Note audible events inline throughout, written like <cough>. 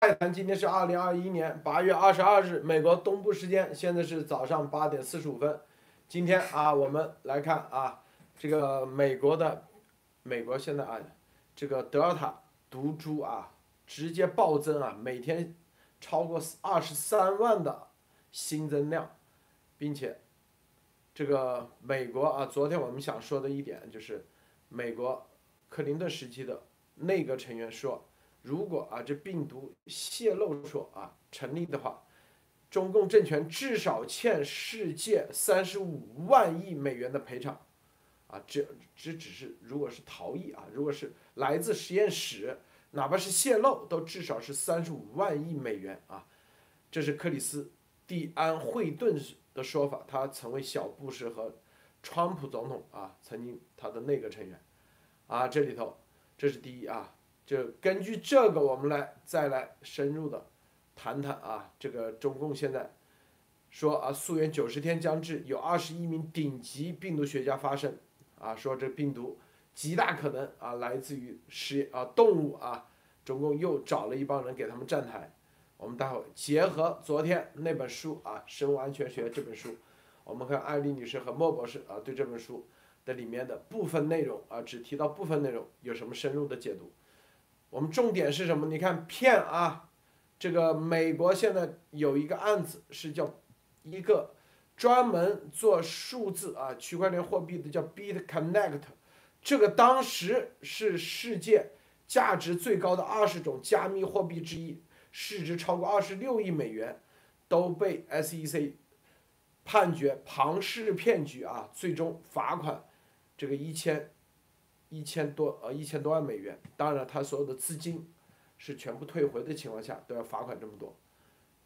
泰坦今天是二零二一年八月二十二日，美国东部时间，现在是早上八点四十五分。今天啊，我们来看啊，这个美国的美国现在啊，这个德尔塔毒株啊，直接暴增啊，每天超过二十三万的新增量，并且这个美国啊，昨天我们想说的一点就是，美国克林顿时期的内阁成员说。如果啊这病毒泄露说啊成立的话，中共政权至少欠世界三十五万亿美元的赔偿，啊这这只是如果是逃逸啊，如果是来自实验室，哪怕是泄露，都至少是三十五万亿美元啊，这是克里斯蒂安惠顿的说法，他曾为小布什和川普总统啊曾经他的内阁成员，啊这里头这是第一啊。就根据这个，我们来再来深入的谈谈啊，这个中共现在说啊，溯源九十天将至，有二十一名顶级病毒学家发声啊，说这病毒极大可能啊来自于实验啊动物啊，中共又找了一帮人给他们站台。我们待会结合昨天那本书啊，《生物安全学》这本书，我们看艾丽女士和莫博士啊对这本书的里面的部分内容啊，只提到部分内容，有什么深入的解读？我们重点是什么？你看骗啊，这个美国现在有一个案子是叫一个专门做数字啊区块链货币的叫 BitConnect，这个当时是世界价值最高的二十种加密货币之一，市值超过二十六亿美元，都被 SEC 判决庞氏骗局啊，最终罚款这个一千。一千多呃一千多万美元，当然他所有的资金是全部退回的情况下都要罚款这么多，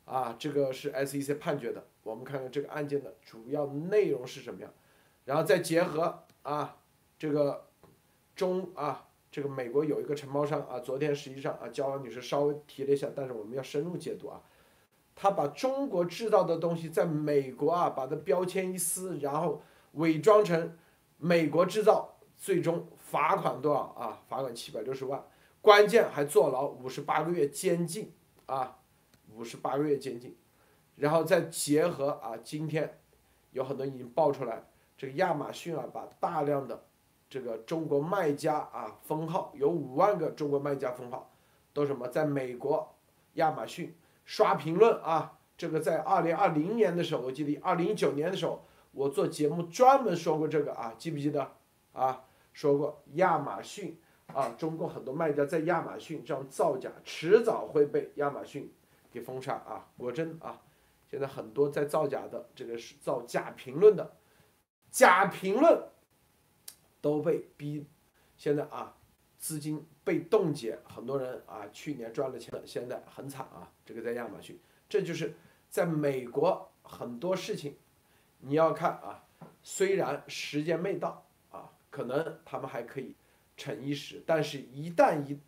啊，这个是 SEC 判决的。我们看看这个案件的主要内容是什么样，然后再结合啊这个中啊这个美国有一个承包商啊，昨天实际上啊焦王女士稍微提了一下，但是我们要深入解读啊，他把中国制造的东西在美国啊把它标签一撕，然后伪装成美国制造，最终。罚款多少啊？罚款七百六十万，关键还坐牢五十八个月监禁啊，五十八个月监禁，然后再结合啊，今天有很多已经爆出来，这个亚马逊啊，把大量的这个中国卖家啊封号，有五万个中国卖家封号，都什么在美国亚马逊刷评论啊？这个在二零二零年的时候，我记得二零一九年的时候，我做节目专门说过这个啊，记不记得啊？说过亚马逊啊，中国很多卖家在亚马逊这样造假，迟早会被亚马逊给封杀啊！果真啊，现在很多在造假的这个是造假评论的，假评论都被逼，现在啊资金被冻结，很多人啊去年赚了钱的，现在很惨啊！这个在亚马逊，这就是在美国很多事情，你要看啊，虽然时间没到。可能他们还可以逞一时，但是一旦一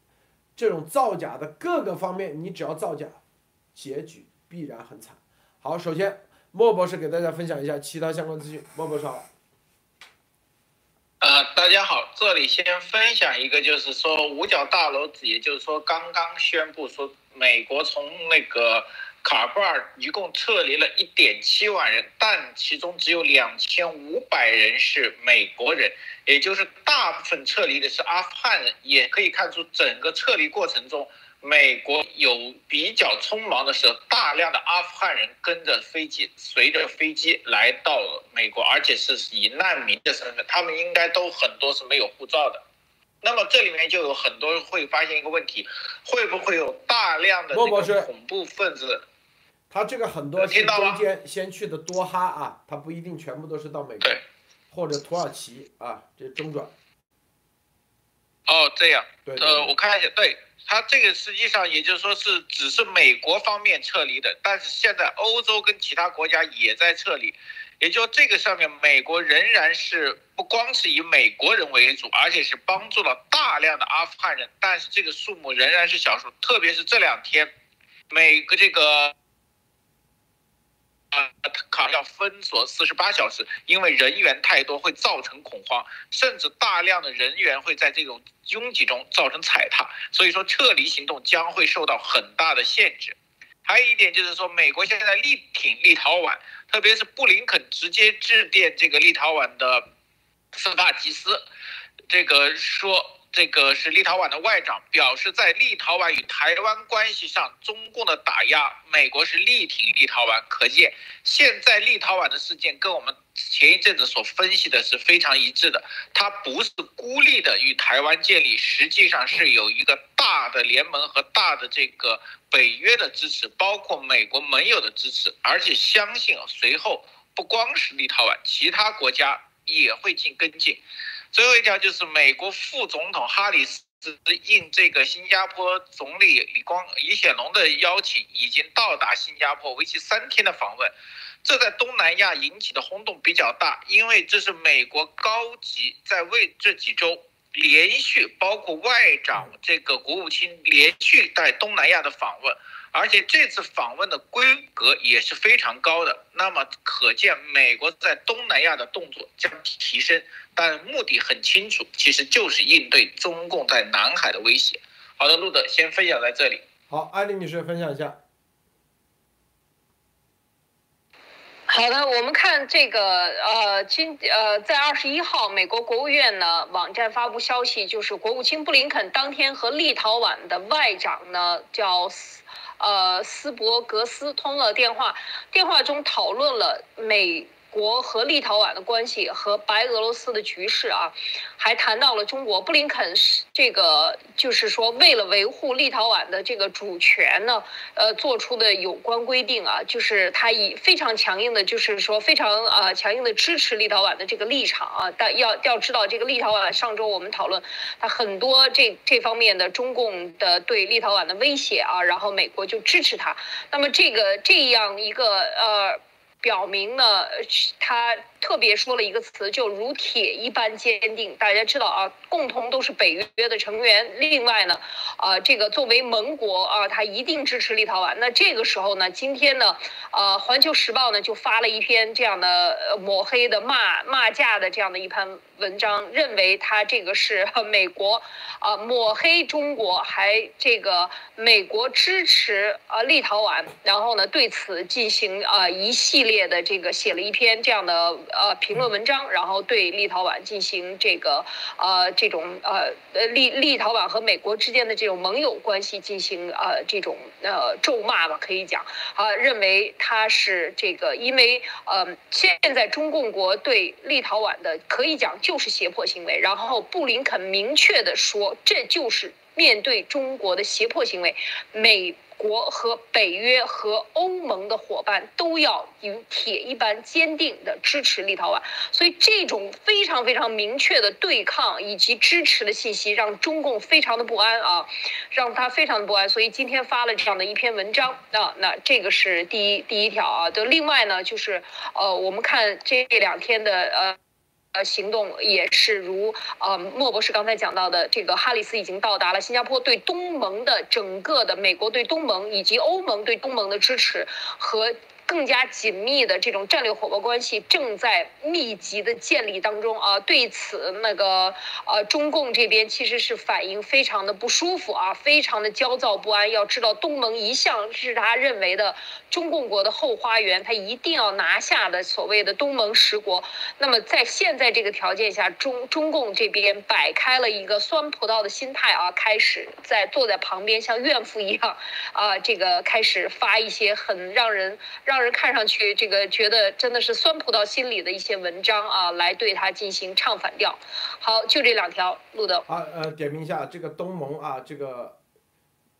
这种造假的各个方面，你只要造假，结局必然很惨。好，首先莫博士给大家分享一下其他相关资讯。莫博士好。呃，大家好，这里先分享一个，就是说五角大楼，也就是说刚刚宣布说美国从那个。卡布尔一共撤离了一点七万人，但其中只有两千五百人是美国人，也就是大部分撤离的是阿富汗人。也可以看出，整个撤离过程中，美国有比较匆忙的时候，大量的阿富汗人跟着飞机，随着飞机来到美国，而且是以难民的身份，他们应该都很多是没有护照的。那么这里面就有很多会发现一个问题，会不会有大量的这个恐怖分子？他这个很多是中间先去的多哈啊，他不一定全部都是到美国或者土耳其啊，这中转。哦，这样。对。呃，我看一下，对他这个实际上也就是说是只是美国方面撤离的，但是现在欧洲跟其他国家也在撤离，也就这个上面美国仍然是不光是以美国人为主，而且是帮助了大量的阿富汗人，但是这个数目仍然是小数，特别是这两天，每个这个。啊卡要封锁四十八小时，因为人员太多会造成恐慌，甚至大量的人员会在这种拥挤中造成踩踏，所以说撤离行动将会受到很大的限制。还有一点就是说，美国现在力挺立陶宛，特别是布林肯直接致电这个立陶宛的斯帕吉斯，这个说。这个是立陶宛的外长表示，在立陶宛与台湾关系上，中共的打压，美国是力挺立陶宛。可见，现在立陶宛的事件跟我们前一阵子所分析的是非常一致的。它不是孤立的与台湾建立，实际上是有一个大的联盟和大的这个北约的支持，包括美国盟友的支持，而且相信，随后不光是立陶宛，其他国家也会进跟进。最后一条就是美国副总统哈里斯应这个新加坡总理李光李显龙的邀请，已经到达新加坡，为期三天的访问。这在东南亚引起的轰动比较大，因为这是美国高级在为这几周连续，包括外长这个国务卿连续在东南亚的访问。而且这次访问的规格也是非常高的，那么可见美国在东南亚的动作将提升，但目的很清楚，其实就是应对中共在南海的威胁。好的，路德先分享在这里。好，艾丽女士分享一下。好的，我们看这个，呃，今呃，在二十一号，美国国务院呢网站发布消息，就是国务卿布林肯当天和立陶宛的外长呢叫。呃，斯伯格斯通了电话，电话中讨论了美。国和立陶宛的关系和白俄罗斯的局势啊，还谈到了中国。布林肯是这个，就是说为了维护立陶宛的这个主权呢，呃，做出的有关规定啊，就是他以非常强硬的，就是说非常呃强硬的支持立陶宛的这个立场啊。但要要知道，这个立陶宛上周我们讨论，他很多这这方面的中共的对立陶宛的威胁啊，然后美国就支持他。那么这个这样一个呃。表明了，他特别说了一个词，就如铁一般坚定。大家知道啊，共同都是北约的成员。另外呢，啊，这个作为盟国啊，他一定支持立陶宛。那这个时候呢，今天呢，呃，环球时报呢就发了一篇这样的抹黑的骂骂架的这样的一篇文章，认为他这个是 <laughs> 美国啊抹黑中国，还这个美国支持啊立陶宛，然后呢对此进行啊一系。列的这个写了一篇这样的呃评论文章，然后对立陶宛进行这个呃这种呃呃立立陶宛和美国之间的这种盟友关系进行呃这种呃咒骂吧，可以讲啊，认为他是这个因为呃现在中共国对立陶宛的可以讲就是胁迫行为，然后布林肯明确的说这就是面对中国的胁迫行为，美。国和北约和欧盟的伙伴都要与铁一般坚定的支持立陶宛，所以这种非常非常明确的对抗以及支持的信息，让中共非常的不安啊，让他非常的不安。所以今天发了这样的一篇文章啊，那这个是第一第一条啊。就另外呢，就是呃，我们看这两天的呃。呃，行动也是如呃莫博士刚才讲到的，这个哈里斯已经到达了新加坡，对东盟的整个的美国对东盟以及欧盟对东盟的支持和。更加紧密的这种战略伙伴关系正在密集的建立当中啊！对此，那个呃，中共这边其实是反应非常的不舒服啊，非常的焦躁不安。要知道，东盟一向是他认为的中共国的后花园，他一定要拿下的所谓的东盟十国。那么在现在这个条件下，中中共这边摆开了一个酸葡萄的心态啊，开始在坐在旁边像怨妇一样啊，这个开始发一些很让人让。人看上去这个觉得真的是酸葡萄心理的一些文章啊，来对他进行唱反调。好，就这两条，路德。啊呃，点评一下这个东盟啊，这个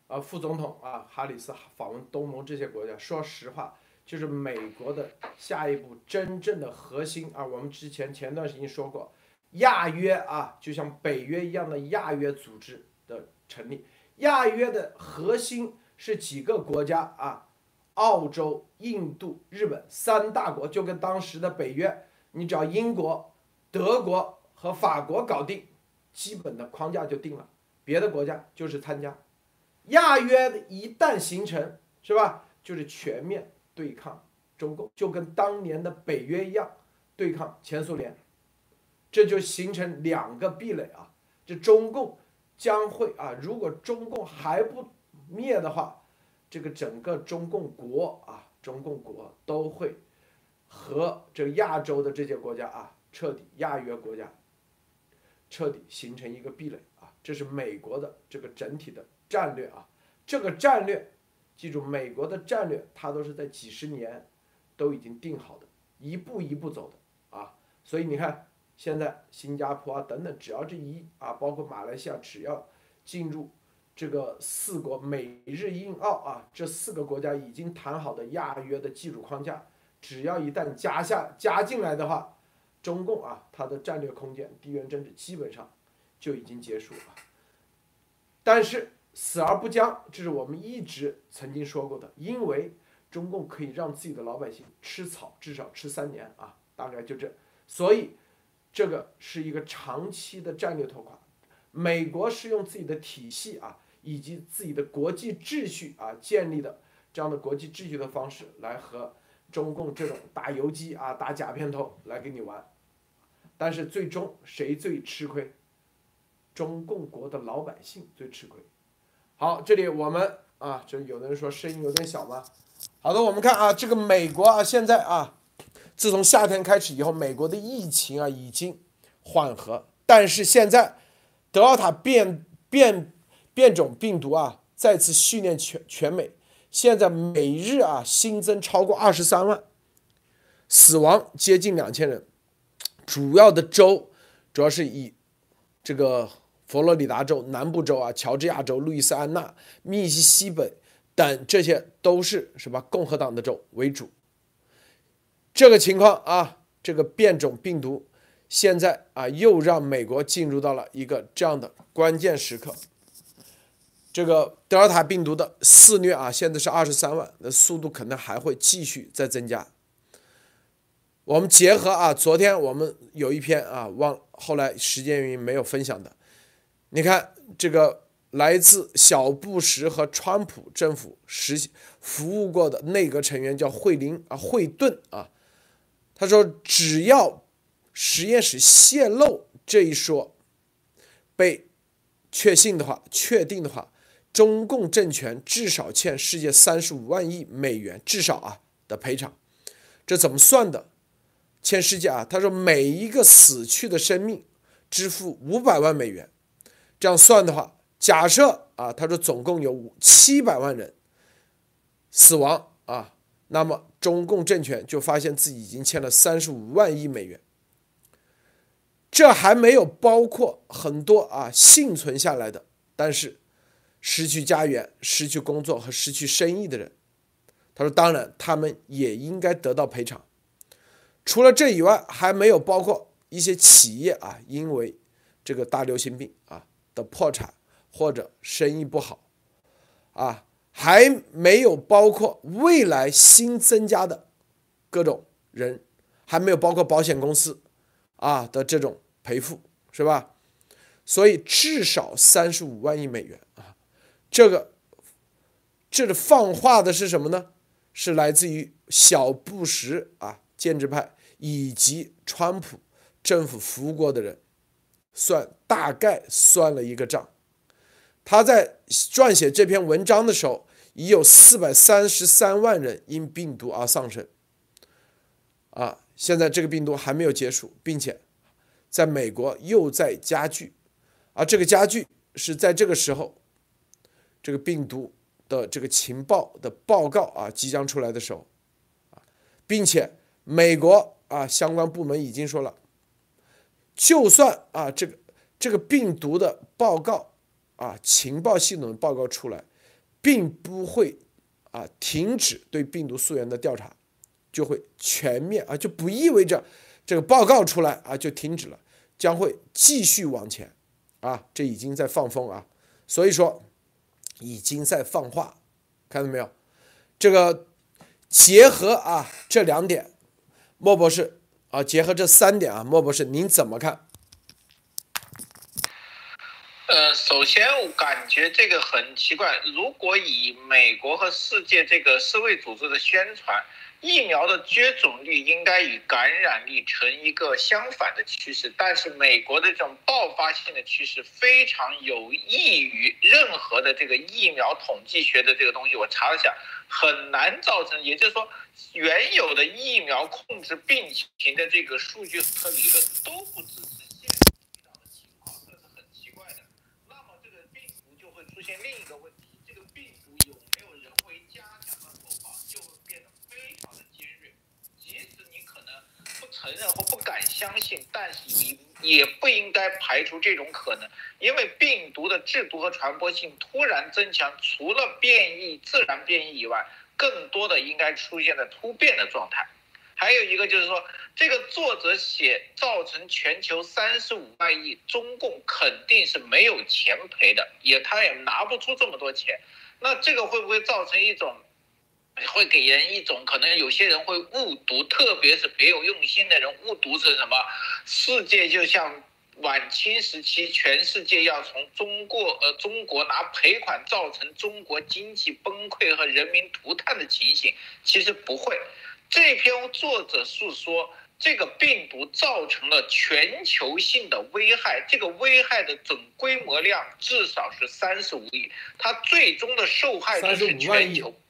呃副总统啊，哈里斯访问东盟这些国家，说实话，就是美国的下一步真正的核心啊。我们之前前段时间说过，亚约啊，就像北约一样的亚约组织的成立，亚约的核心是几个国家啊。澳洲、印度、日本三大国就跟当时的北约，你只要英国、德国和法国搞定，基本的框架就定了，别的国家就是参加。亚约一旦形成，是吧？就是全面对抗中共，就跟当年的北约一样对抗前苏联，这就形成两个壁垒啊。这中共将会啊，如果中共还不灭的话，这个整个中共国啊，中共国都会和这亚洲的这些国家啊，彻底亚约国家彻底形成一个壁垒啊。这是美国的这个整体的战略啊，这个战略。记住，美国的战略，它都是在几十年都已经定好的，一步一步走的啊。所以你看，现在新加坡啊等等，只要这一啊，包括马来西亚，只要进入这个四国美日印澳啊这四个国家已经谈好的亚约的基础框架，只要一旦加下加进来的话，中共啊它的战略空间、地缘政治基本上就已经结束了。但是。死而不僵，这是我们一直曾经说过的。因为中共可以让自己的老百姓吃草，至少吃三年啊，大概就这。所以，这个是一个长期的战略拖垮。美国是用自己的体系啊，以及自己的国际秩序啊建立的这样的国际秩序的方式来和中共这种打游击啊、打假片头来跟你玩。但是最终谁最吃亏？中共国的老百姓最吃亏。好，这里我们啊，这有的人说声音有点小吗？好的，我们看啊，这个美国啊，现在啊，自从夏天开始以后，美国的疫情啊已经缓和，但是现在德尔塔变变变种病毒啊再次训练全全美，现在每日啊新增超过二十三万，死亡接近两千人，主要的州主要是以这个。佛罗里达州南部州啊，乔治亚州、路易斯安那、密西西比等，这些都是什么共和党的州为主。这个情况啊，这个变种病毒现在啊，又让美国进入到了一个这样的关键时刻。这个德尔塔病毒的肆虐啊，现在是二十三万，那速度可能还会继续再增加。我们结合啊，昨天我们有一篇啊，忘后来时间原因没有分享的。你看这个来自小布什和川普政府实服务过的内阁成员叫惠林啊惠顿啊，他说只要实验室泄露这一说被确信的话，确定的话，中共政权至少欠世界三十五万亿美元至少啊的赔偿，这怎么算的？欠世界啊，他说每一个死去的生命支付五百万美元。这样算的话，假设啊，他说总共有五七百万人死亡啊，那么中共政权就发现自己已经欠了三十五万亿美元。这还没有包括很多啊幸存下来的，但是失去家园、失去工作和失去生意的人。他说，当然他们也应该得到赔偿。除了这以外，还没有包括一些企业啊，因为这个大流行病啊。的破产或者生意不好，啊，还没有包括未来新增加的各种人，还没有包括保险公司啊的这种赔付，是吧？所以至少三十五万亿美元，这个这个放话的是什么呢？是来自于小布什啊建制派以及川普政府服务过的人。算大概算了一个账，他在撰写这篇文章的时候，已有四百三十三万人因病毒而丧生。啊，现在这个病毒还没有结束，并且在美国又在加剧，而这个加剧是在这个时候，这个病毒的这个情报的报告啊即将出来的时候，啊，并且美国啊相关部门已经说了。就算啊，这个这个病毒的报告啊，情报系统的报告出来，并不会啊停止对病毒溯源的调查，就会全面啊，就不意味着这个报告出来啊就停止了，将会继续往前啊，这已经在放风啊，所以说已经在放话，看到没有？这个结合啊这两点，莫博士。啊，结合这三点啊，莫博士，您怎么看？呃，首先我感觉这个很奇怪。如果以美国和世界这个世卫组织的宣传，疫苗的接种率应该与感染力成一个相反的趋势，但是美国的这种爆发性的趋势非常有益于任何的这个疫苗统计学的这个东西。我查了下，很难造成，也就是说，原有的疫苗控制病情的这个数据和理论都不支持。现另一个问题，这个病毒有没有人为加强的投放，就会变得非常的尖锐。即使你可能不承认或不敢相信，但是你也不应该排除这种可能，因为病毒的制毒和传播性突然增强，除了变异、自然变异以外，更多的应该出现在突变的状态。还有一个就是说，这个作者写造成全球三十五万亿，中共肯定是没有钱赔的，也他也拿不出这么多钱。那这个会不会造成一种，会给人一种可能有些人会误读，特别是别有用心的人误读成什么？世界就像晚清时期，全世界要从中国呃中国拿赔款，造成中国经济崩溃和人民涂炭的情形，其实不会。这篇作者是说，这个病毒造成了全球性的危害，这个危害的总规模量至少是三十五亿，它最终的受害者是全球，不，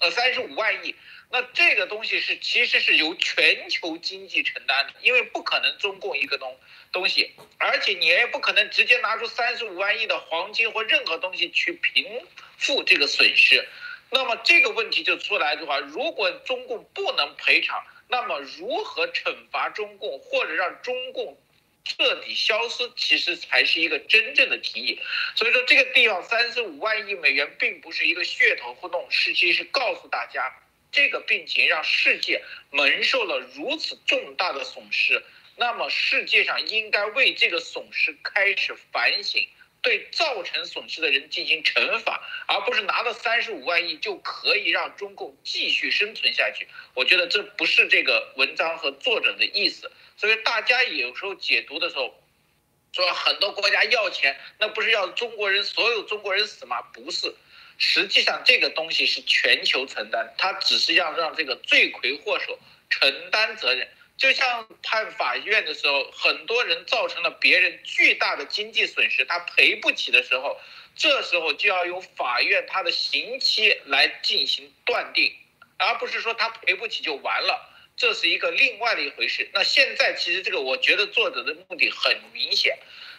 呃，三十五万亿。那这个东西是其实是由全球经济承担的，因为不可能中共一个东东西，而且你也不可能直接拿出三十五万亿的黄金或任何东西去平复这个损失。那么这个问题就出来的话，如果中共不能赔偿，那么如何惩罚中共或者让中共彻底消失，其实才是一个真正的提议。所以说这个地方三十五万亿美元并不是一个噱头互动，实际是告诉大家，这个病情让世界蒙受了如此重大的损失，那么世界上应该为这个损失开始反省。对造成损失的人进行惩罚，而不是拿了三十五万亿就可以让中共继续生存下去。我觉得这不是这个文章和作者的意思。所以大家有时候解读的时候，说很多国家要钱，那不是要中国人所有中国人死吗？不是，实际上这个东西是全球承担，它只是要让这个罪魁祸首承担责任。就像判法院的时候，很多人造成了别人巨大的经济损失，他赔不起的时候，这时候就要由法院他的刑期来进行断定，而不是说他赔不起就完了，这是一个另外的一回事。那现在其实这个，我觉得作者的目的很明显。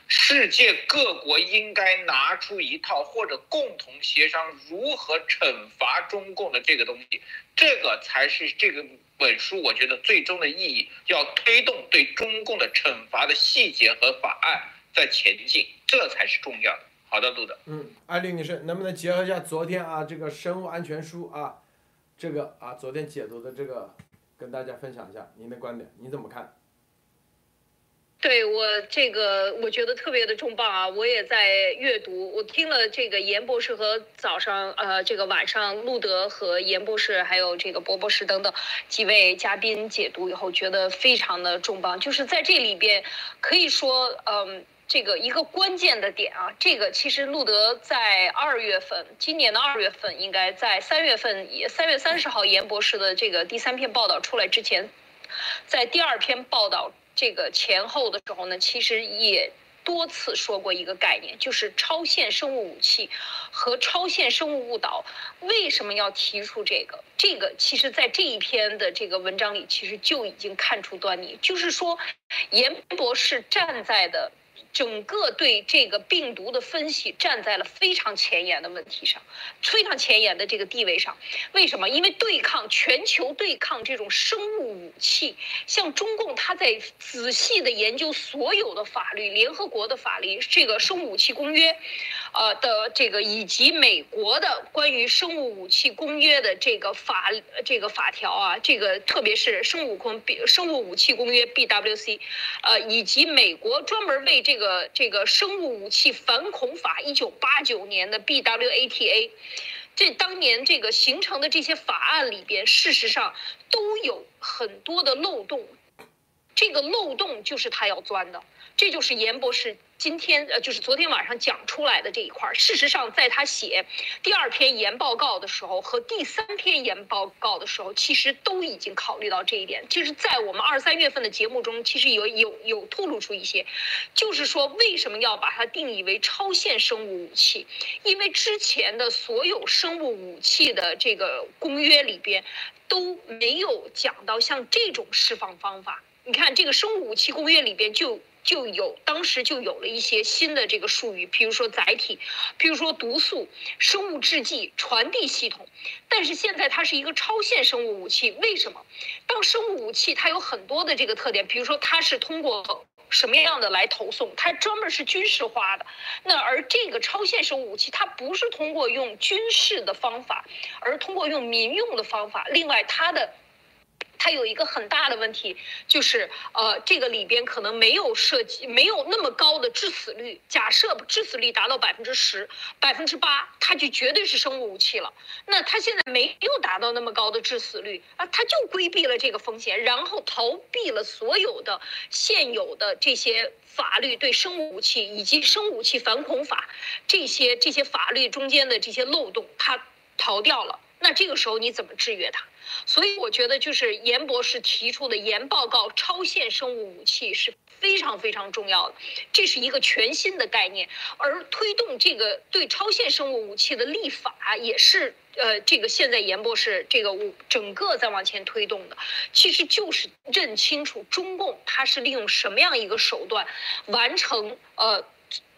世界各国应该拿出一套或者共同协商如何惩罚中共的这个东西，这个才是这个本书我觉得最终的意义，要推动对中共的惩罚的细节和法案在前进，这才是重要的。好的，杜德。嗯，艾丽女士，能不能结合一下昨天啊这个生物安全书啊，这个啊昨天解读的这个，跟大家分享一下您的观点，你怎么看？对我这个，我觉得特别的重磅啊！我也在阅读，我听了这个严博士和早上呃这个晚上路德和严博士还有这个博博士等等几位嘉宾解读以后，觉得非常的重磅。就是在这里边，可以说嗯这个一个关键的点啊，这个其实路德在二月份，今年的二月份，应该在三月份，三月三十号严博士的这个第三篇报道出来之前，在第二篇报道。这个前后的时候呢，其实也多次说过一个概念，就是超限生物武器和超限生物误导。为什么要提出这个？这个其实在这一篇的这个文章里，其实就已经看出端倪，就是说，严博士站在的。整个对这个病毒的分析站在了非常前沿的问题上，非常前沿的这个地位上。为什么？因为对抗全球对抗这种生物武器，像中共他在仔细的研究所有的法律，联合国的法律，这个生物武器公约，呃的这个以及美国的关于生物武器公约的这个法这个法条啊，这个特别是生物空生物武器公约 BWC，呃以及美国专门为这个。这个生物武器反恐法，一九八九年的 BWATA，这当年这个形成的这些法案里边，事实上都有很多的漏洞。这个漏洞就是他要钻的，这就是严博士。今天呃，就是昨天晚上讲出来的这一块。事实上，在他写第二篇研报告的时候和第三篇研报告的时候，其实都已经考虑到这一点。就是在我们二三月份的节目中，其实有有有透露出一些，就是说为什么要把它定义为超限生物武器？因为之前的所有生物武器的这个公约里边都没有讲到像这种释放方法。你看，这个生物武器公约里边就。就有当时就有了一些新的这个术语，比如说载体，比如说毒素、生物制剂、传递系统。但是现在它是一个超限生物武器，为什么？当生物武器它有很多的这个特点，比如说它是通过什么样的来投送，它专门是军事化的。那而这个超限生物武器，它不是通过用军事的方法，而通过用民用的方法。另外，它的。它有一个很大的问题，就是呃，这个里边可能没有涉及，没有那么高的致死率。假设致死率达到百分之十、百分之八，它就绝对是生物武器了。那它现在没有达到那么高的致死率啊，它就规避了这个风险，然后逃避了所有的现有的这些法律对生物武器以及生物武器反恐法这些这些法律中间的这些漏洞，它逃掉了。那这个时候你怎么制约它？所以我觉得，就是严博士提出的严报告，超限生物武器是非常非常重要的，这是一个全新的概念。而推动这个对超限生物武器的立法，也是呃，这个现在严博士这个整个在往前推动的，其实就是认清楚中共它是利用什么样一个手段完成呃。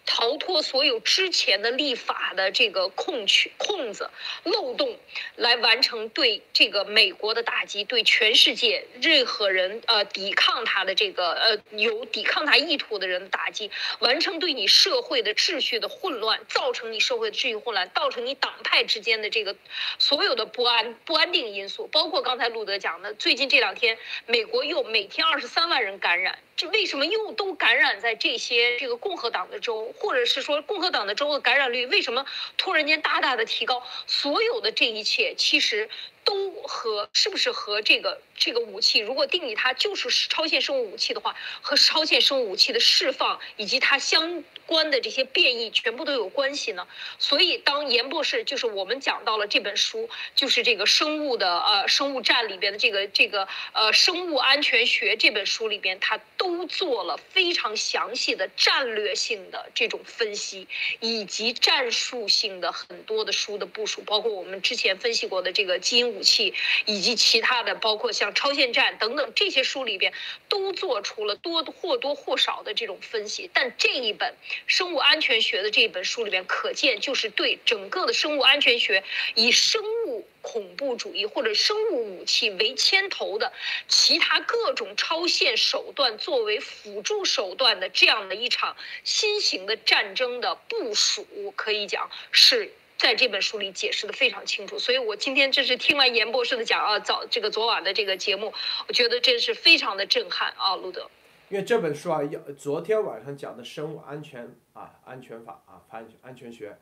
逃脱所有之前的立法的这个空缺、空子、漏洞，来完成对这个美国的打击，对全世界任何人呃抵抗他的这个呃有抵抗他意图的人的打击，完成对你社会的秩序的混乱，造成你社会的秩序混乱，造成你党派之间的这个所有的不安、不安定因素，包括刚才路德讲的，最近这两天美国又每天二十三万人感染。这为什么又都感染在这些这个共和党的州，或者是说共和党的州的感染率为什么突然间大大的提高？所有的这一切其实。都和是不是和这个这个武器，如果定义它就是超限生物武器的话，和超限生物武器的释放以及它相关的这些变异，全部都有关系呢？所以，当严博士就是我们讲到了这本书，就是这个生物的呃生物战里边的这个这个呃生物安全学这本书里边，他都做了非常详细的战略性的这种分析，以及战术性的很多的书的部署，包括我们之前分析过的这个基因。武器以及其他的，包括像超限战等等这些书里边，都做出了多或多或少的这种分析。但这一本生物安全学的这一本书里边，可见就是对整个的生物安全学，以生物恐怖主义或者生物武器为牵头的其他各种超限手段作为辅助手段的这样的一场新型的战争的部署，可以讲是。在这本书里解释的非常清楚，所以我今天这是听完严博士的讲啊，早这个昨晚的这个节目，我觉得真是非常的震撼啊，路德。因为这本书啊，要昨天晚上讲的生物安全啊，安全法啊，安安全学，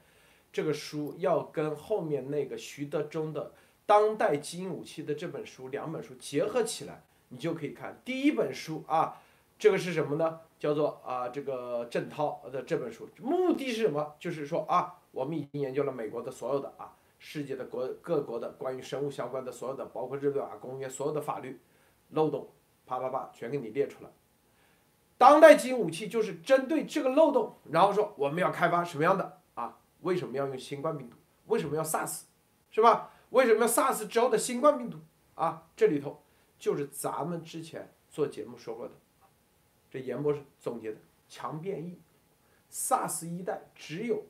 这个书要跟后面那个徐德忠的《当代基因武器》的这本书两本书结合起来，你就可以看第一本书啊，这个是什么呢？叫做啊这个郑涛的这本书，目的是什么？就是说啊。我们已经研究了美国的所有的啊，世界的国各国的关于生物相关的所有的，包括日内瓦公约所有的法律漏洞，啪啪啪全给你列出来。当代基因武器就是针对这个漏洞，然后说我们要开发什么样的啊？为什么要用新冠病毒？为什么要 SARS？是吧？为什么要 SARS 之后的新冠病毒啊？这里头就是咱们之前做节目说过的，这严博士总结的强变异，SARS 一代只有。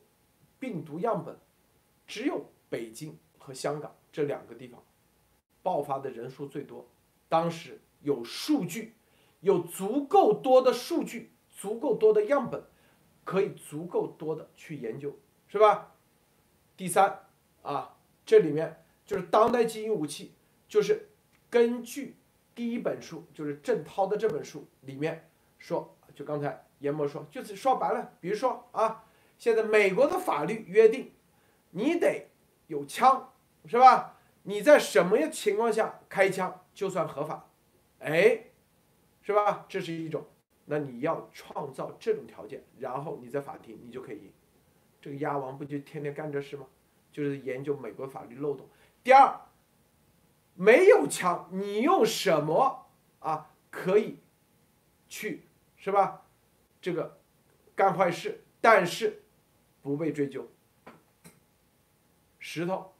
病毒样本只有北京和香港这两个地方爆发的人数最多，当时有数据，有足够多的数据，足够多的样本，可以足够多的去研究，是吧？第三啊，这里面就是当代基因武器，就是根据第一本书，就是郑涛的这本书里面说，就刚才严博说，就是说白了，比如说啊。现在美国的法律约定，你得有枪，是吧？你在什么情况下开枪就算合法？哎，是吧？这是一种。那你要创造这种条件，然后你在法庭你就可以赢。这个鸭王不就天天干这事吗？就是研究美国法律漏洞。第二，没有枪，你用什么啊可以去是吧？这个干坏事，但是不被追究。石头，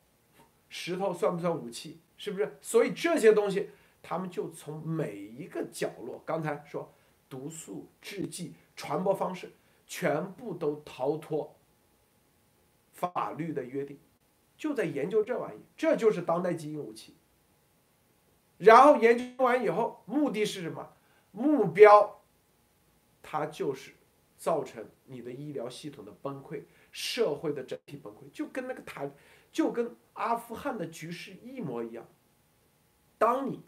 石头算不算武器？是不是？所以这些东西，他们就从每一个角落，刚才说毒素、制剂、传播方式，全部都逃脱法律的约定，就在研究这玩意，这就是当代基因武器。然后研究完以后，目的是什么？目标，它就是造成你的医疗系统的崩溃，社会的整体崩溃，就跟那个塔。就跟阿富汗的局势一模一样。当你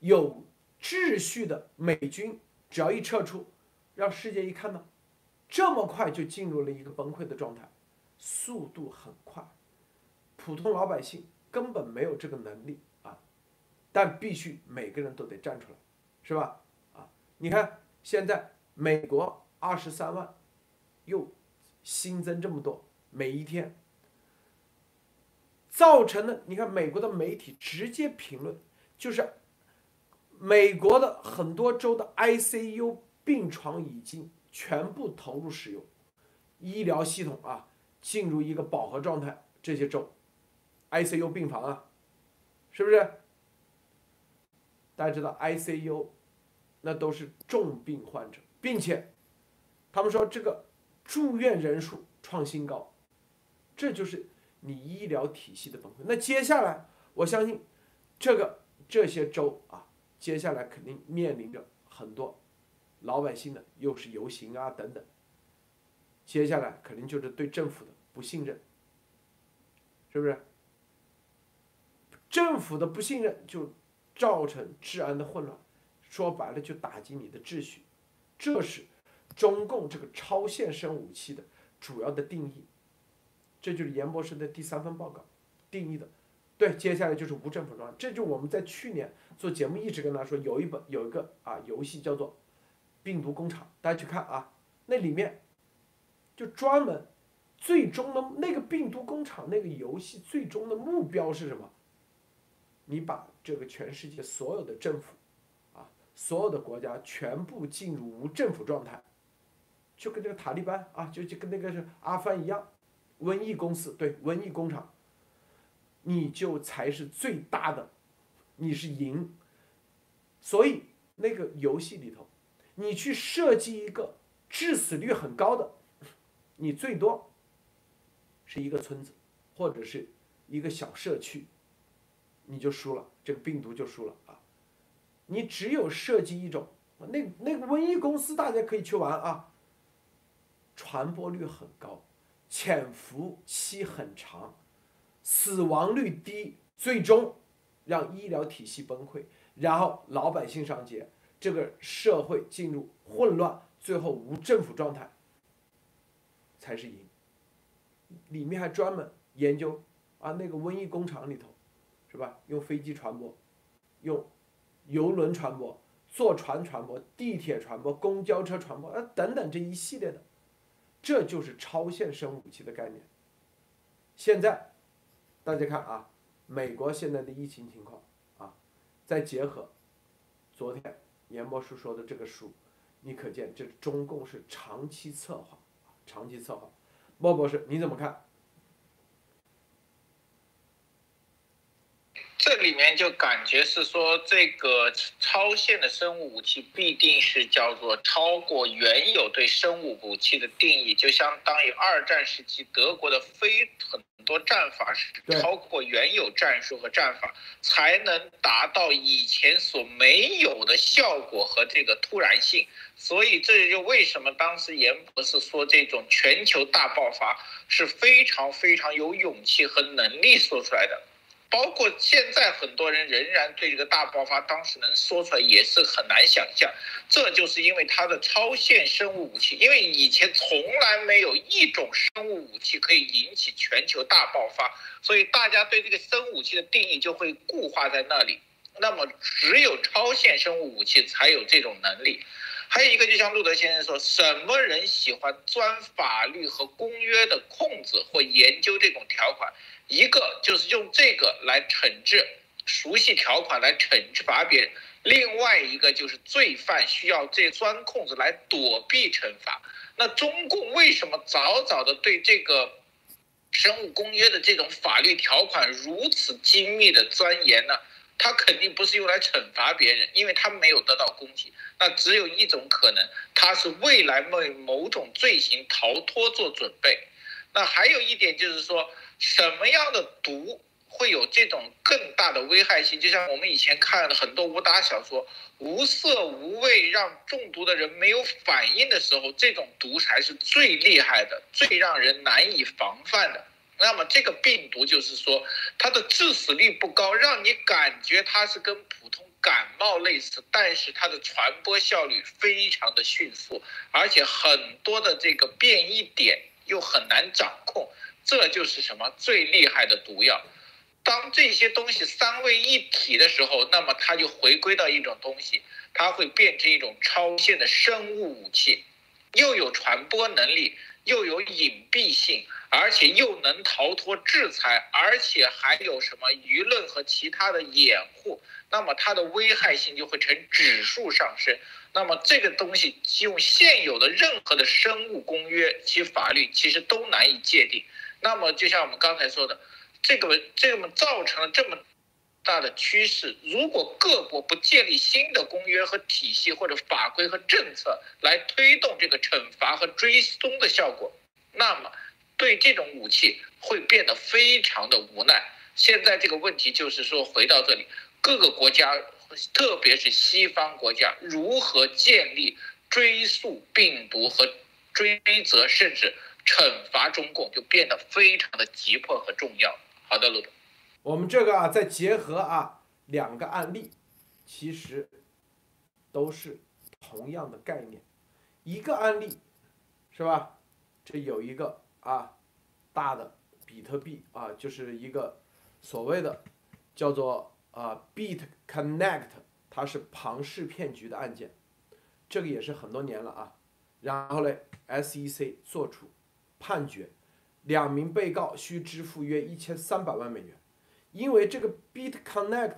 有秩序的美军只要一撤出，让世界一看到，这么快就进入了一个崩溃的状态，速度很快，普通老百姓根本没有这个能力啊，但必须每个人都得站出来，是吧？啊，你看现在美国二十三万，又新增这么多，每一天。造成的，你看美国的媒体直接评论，就是美国的很多州的 ICU 病床已经全部投入使用，医疗系统啊进入一个饱和状态。这些州 ICU 病房啊，是不是？大家知道 ICU 那都是重病患者，并且他们说这个住院人数创新高，这就是。你医疗体系的崩溃，那接下来我相信，这个这些州啊，接下来肯定面临着很多老百姓的又是游行啊等等，接下来肯定就是对政府的不信任，是不是？政府的不信任就造成治安的混乱，说白了就打击你的秩序，这是中共这个超限生武器的主要的定义。这就是严博士的第三份报告定义的，对，接下来就是无政府状态。这就我们在去年做节目一直跟他说，有一本有一个啊游戏叫做《病毒工厂》，大家去看啊，那里面就专门最终的那个病毒工厂那个游戏最终的目标是什么？你把这个全世界所有的政府啊，所有的国家全部进入无政府状态，就跟这个塔利班啊，就就跟那个是阿富汗一样。瘟疫公司对瘟疫工厂，你就才是最大的，你是赢。所以那个游戏里头，你去设计一个致死率很高的，你最多是一个村子或者是一个小社区，你就输了，这个病毒就输了啊。你只有设计一种，那那个瘟疫公司大家可以去玩啊，传播率很高。潜伏期很长，死亡率低，最终让医疗体系崩溃，然后老百姓上街，这个社会进入混乱，最后无政府状态才是赢。里面还专门研究啊，那个瘟疫工厂里头，是吧？用飞机传播，用游轮传播，坐船传播，地铁传播，公交车传播，啊等等这一系列的。这就是超限生武器的概念。现在，大家看啊，美国现在的疫情情况啊，再结合昨天严博士说的这个书，你可见这中共是长期策划，长期策划。莫博士，你怎么看？这里面就感觉是说，这个超限的生物武器必定是叫做超过原有对生物武器的定义，就相当于二战时期德国的非很多战法是超过原有战术和战法，才能达到以前所没有的效果和这个突然性。所以这就为什么当时严博士说这种全球大爆发是非常非常有勇气和能力说出来的。包括现在很多人仍然对这个大爆发当时能说出来也是很难想象，这就是因为它的超限生物武器，因为以前从来没有一种生物武器可以引起全球大爆发，所以大家对这个生物武器的定义就会固化在那里。那么只有超限生物武器才有这种能力。还有一个，就像路德先生说，什么人喜欢钻法律和公约的空子或研究这种条款？一个就是用这个来惩治，熟悉条款来惩罚别人；另外一个就是罪犯需要这钻空子来躲避惩罚。那中共为什么早早的对这个生物公约的这种法律条款如此精密的钻研呢？他肯定不是用来惩罚别人，因为他没有得到攻击。那只有一种可能，他是未来为某种罪行逃脱做准备。那还有一点就是说，什么样的毒会有这种更大的危害性？就像我们以前看了很多武打小说，无色无味，让中毒的人没有反应的时候，这种毒才是最厉害的，最让人难以防范的。那么这个病毒就是说，它的致死率不高，让你感觉它是跟普通感冒类似，但是它的传播效率非常的迅速，而且很多的这个变异点又很难掌控，这就是什么最厉害的毒药。当这些东西三位一体的时候，那么它就回归到一种东西，它会变成一种超限的生物武器，又有传播能力。又有隐蔽性，而且又能逃脱制裁，而且还有什么舆论和其他的掩护，那么它的危害性就会呈指数上升。那么这个东西用现有的任何的生物公约其法律其实都难以界定。那么就像我们刚才说的，这个这么造成了这么。大的趋势，如果各国不建立新的公约和体系或者法规和政策来推动这个惩罚和追踪的效果，那么对这种武器会变得非常的无奈。现在这个问题就是说，回到这里，各个国家，特别是西方国家，如何建立追溯病毒和追责，甚至惩罚中共，就变得非常的急迫和重要。好的，陆总。我们这个啊，再结合啊两个案例，其实都是同样的概念。一个案例是吧？这有一个啊大的比特币啊，就是一个所谓的叫做啊 BitConnect，它是庞氏骗局的案件。这个也是很多年了啊。然后嘞，SEC 作出判决，两名被告需支付约一千三百万美元。因为这个 BitConnect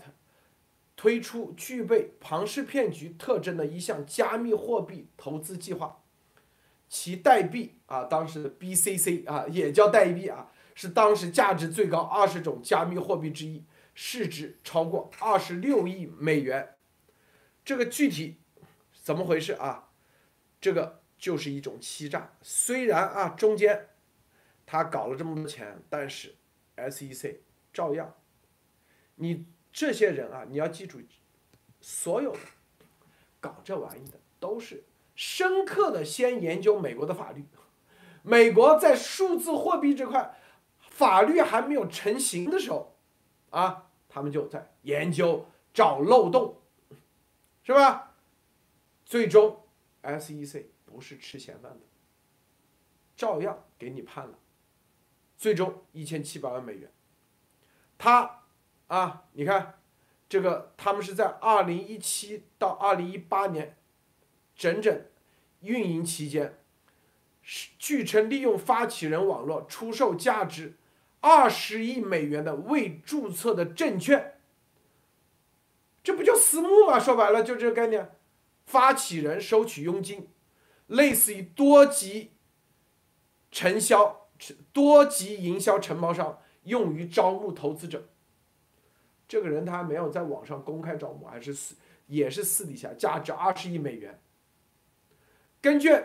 推出具备庞氏骗局特征的一项加密货币投资计划，其代币啊，当时的 BCC 啊，也叫代币啊，是当时价值最高二十种加密货币之一，市值超过二十六亿美元。这个具体怎么回事啊？这个就是一种欺诈。虽然啊，中间他搞了这么多钱，但是 SEC 照样。你这些人啊，你要记住，所有的搞这玩意的都是深刻的先研究美国的法律。美国在数字货币这块法律还没有成型的时候，啊，他们就在研究找漏洞，是吧？最终，SEC 不是吃闲饭的，照样给你判了，最终一千七百万美元，他。啊，你看，这个他们是在二零一七到二零一八年，整整运营期间，是据称利用发起人网络出售价值二十亿美元的未注册的证券，这不就私募吗？说白了就这个概念，发起人收取佣金，类似于多级承销、多级营销承包商，用于招募投资者。这个人他没有在网上公开招募，还是私也是私底下，价值二十亿美元。根据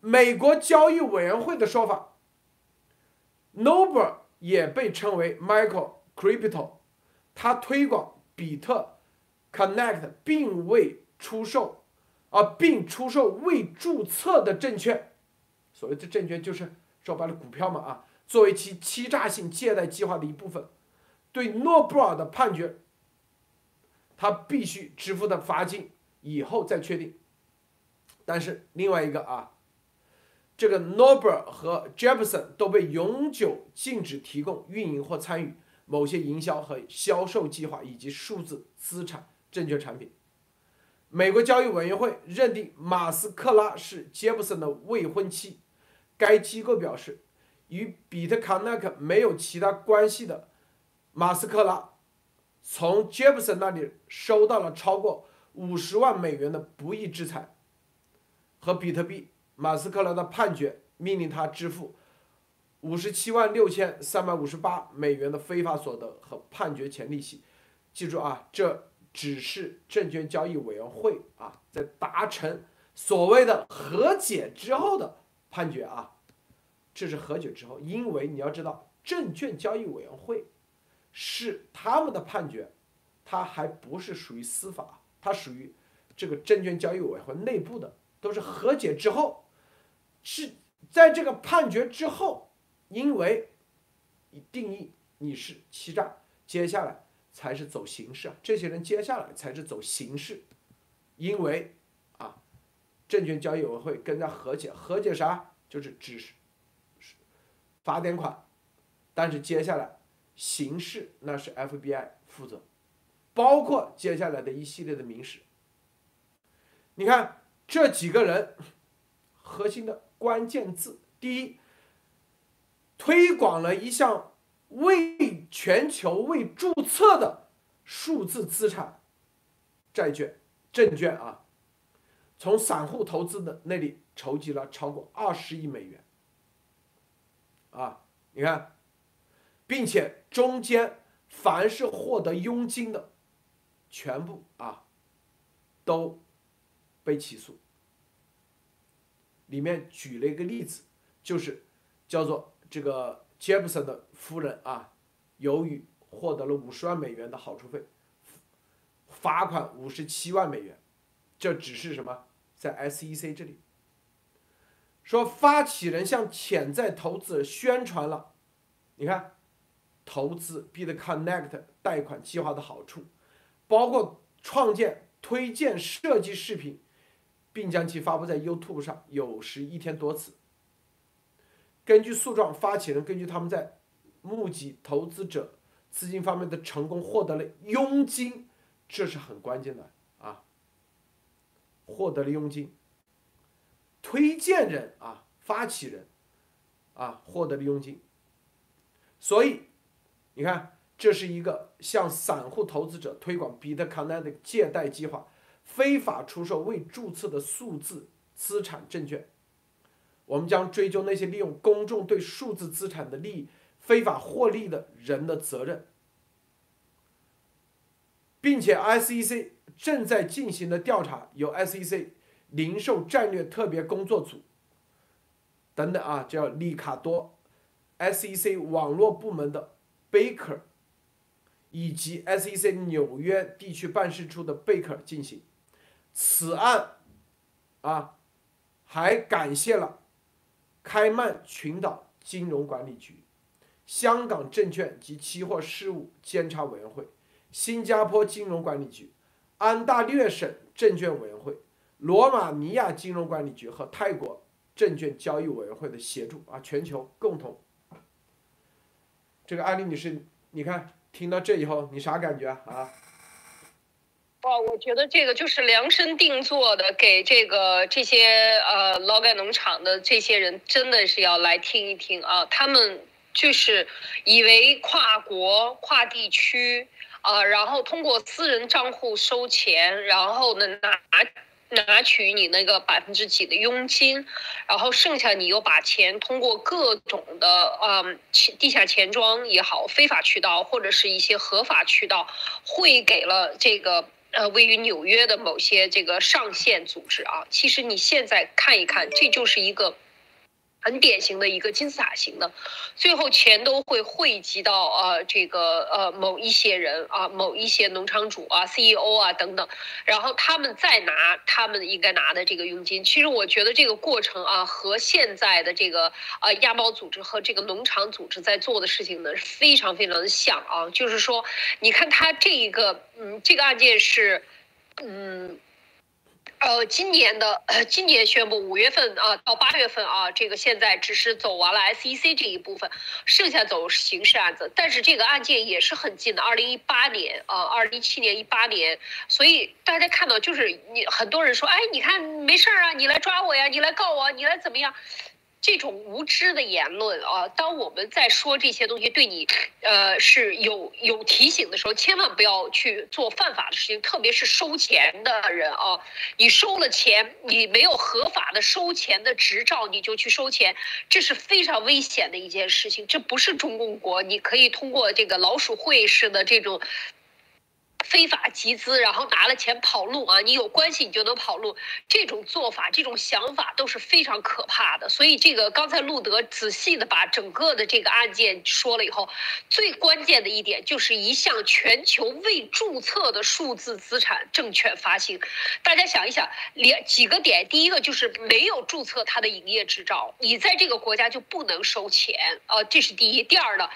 美国交易委员会的说法，Noble 也被称为 Michael Crypto，他推广比特 Connect 并未出售，啊，并出售未注册的证券，所谓的证券就是说白了股票嘛啊，作为其欺诈性借贷计划的一部分。对诺布尔的判决，他必须支付的罚金以后再确定。但是另外一个啊，这个诺贝尔和杰弗森都被永久禁止提供、运营或参与某些营销和销售计划以及数字资产证券产品。美国交易委员会认定马斯克拉是杰布森的未婚妻。该机构表示，与比特康纳克没有其他关系的马斯克拉，从杰布森那里收到了超过五十万美元的不义之财和比特币。马斯克拉的判决命令他支付五十七万六千三百五十八美元的非法所得和判决前利息。记住啊，这。只是证券交易委员会啊，在达成所谓的和解之后的判决啊，这是和解之后，因为你要知道，证券交易委员会是他们的判决，它还不是属于司法，它属于这个证券交易委员会内部的，都是和解之后，是在这个判决之后，因为定义你是欺诈，接下来。才是走形式啊！这些人接下来才是走形式，因为啊，证券交易委员会跟人家和解，和解啥？就是只是罚点款，但是接下来形式那是 FBI 负责，包括接下来的一系列的民事。你看这几个人核心的关键字：第一，推广了一项。未全球未注册的数字资产债券证券啊，从散户投资的那里筹集了超过二十亿美元啊！你看，并且中间凡是获得佣金的，全部啊都被起诉。里面举了一个例子，就是叫做这个。杰布森的夫人啊，由于获得了五十万美元的好处费，罚款五十七万美元，这只是什么？在 SEC 这里说，发起人向潜在投资者宣传了，你看，投资 BitConnect 贷款计划的好处，包括创建推荐设计视频，并将其发布在 YouTube 上，有时一天多次。根据诉状，发起人根据他们在募集投资者资金方面的成功，获得了佣金，这是很关键的啊。获得了佣金，推荐人啊，发起人啊，获得了佣金。所以，你看，这是一个向散户投资者推广比特康奈的借贷计划，非法出售未注册的数字资产证券。我们将追究那些利用公众对数字资产的利益非法获利的人的责任，并且 SEC 正在进行的调查由 SEC 零售战略特别工作组等等啊，叫里卡多 SEC 网络部门的 Baker 以及 SEC 纽约地区办事处的 Baker 进行。此案啊，还感谢了。开曼群岛金融管理局、香港证券及期货事务监察委员会、新加坡金融管理局、安大略省证券委员会、罗马尼亚金融管理局和泰国证券交易委员会的协助啊，全球共同。这个案例女士，你看听到这以后，你啥感觉啊？哇，我觉得这个就是量身定做的，给这个这些呃劳改农场的这些人，真的是要来听一听啊！他们就是以为跨国、跨地区啊，然后通过私人账户收钱，然后呢拿拿取你那个百分之几的佣金，然后剩下你又把钱通过各种的嗯地下钱庄也好，非法渠道或者是一些合法渠道汇给了这个。呃，位于纽约的某些这个上线组织啊，其实你现在看一看，这就是一个很典型的一个金字塔型的，最后钱都会汇集到呃这个呃某一些人啊，某一些农场主啊、CEO 啊等等，然后他们再拿他们应该拿的这个佣金。其实我觉得这个过程啊，和现在的这个呃亚猫组织和这个农场组织在做的事情呢，非常非常的像啊，就是说，你看他这一个。嗯，这个案件是，嗯呃，今年的今年宣布五月份啊到八月份啊，这个现在只是走完了 SEC 这一部分，剩下走刑事案子。但是这个案件也是很近的，二零一八年啊，二零一七年、一八年。所以大家看到就是你很多人说，哎，你看没事儿啊，你来抓我呀，你来告我，你来怎么样？这种无知的言论啊，当我们在说这些东西对你，呃，是有有提醒的时候，千万不要去做犯法的事情，特别是收钱的人啊，你收了钱，你没有合法的收钱的执照，你就去收钱，这是非常危险的一件事情。这不是中共国，你可以通过这个老鼠会式的这种。非法集资，然后拿了钱跑路啊！你有关系，你就能跑路。这种做法、这种想法都是非常可怕的。所以，这个刚才路德仔细的把整个的这个案件说了以后，最关键的一点就是一项全球未注册的数字资产证券发行。大家想一想，连几个点，第一个就是没有注册它的营业执照，你在这个国家就不能收钱啊，这是第一。第二呢？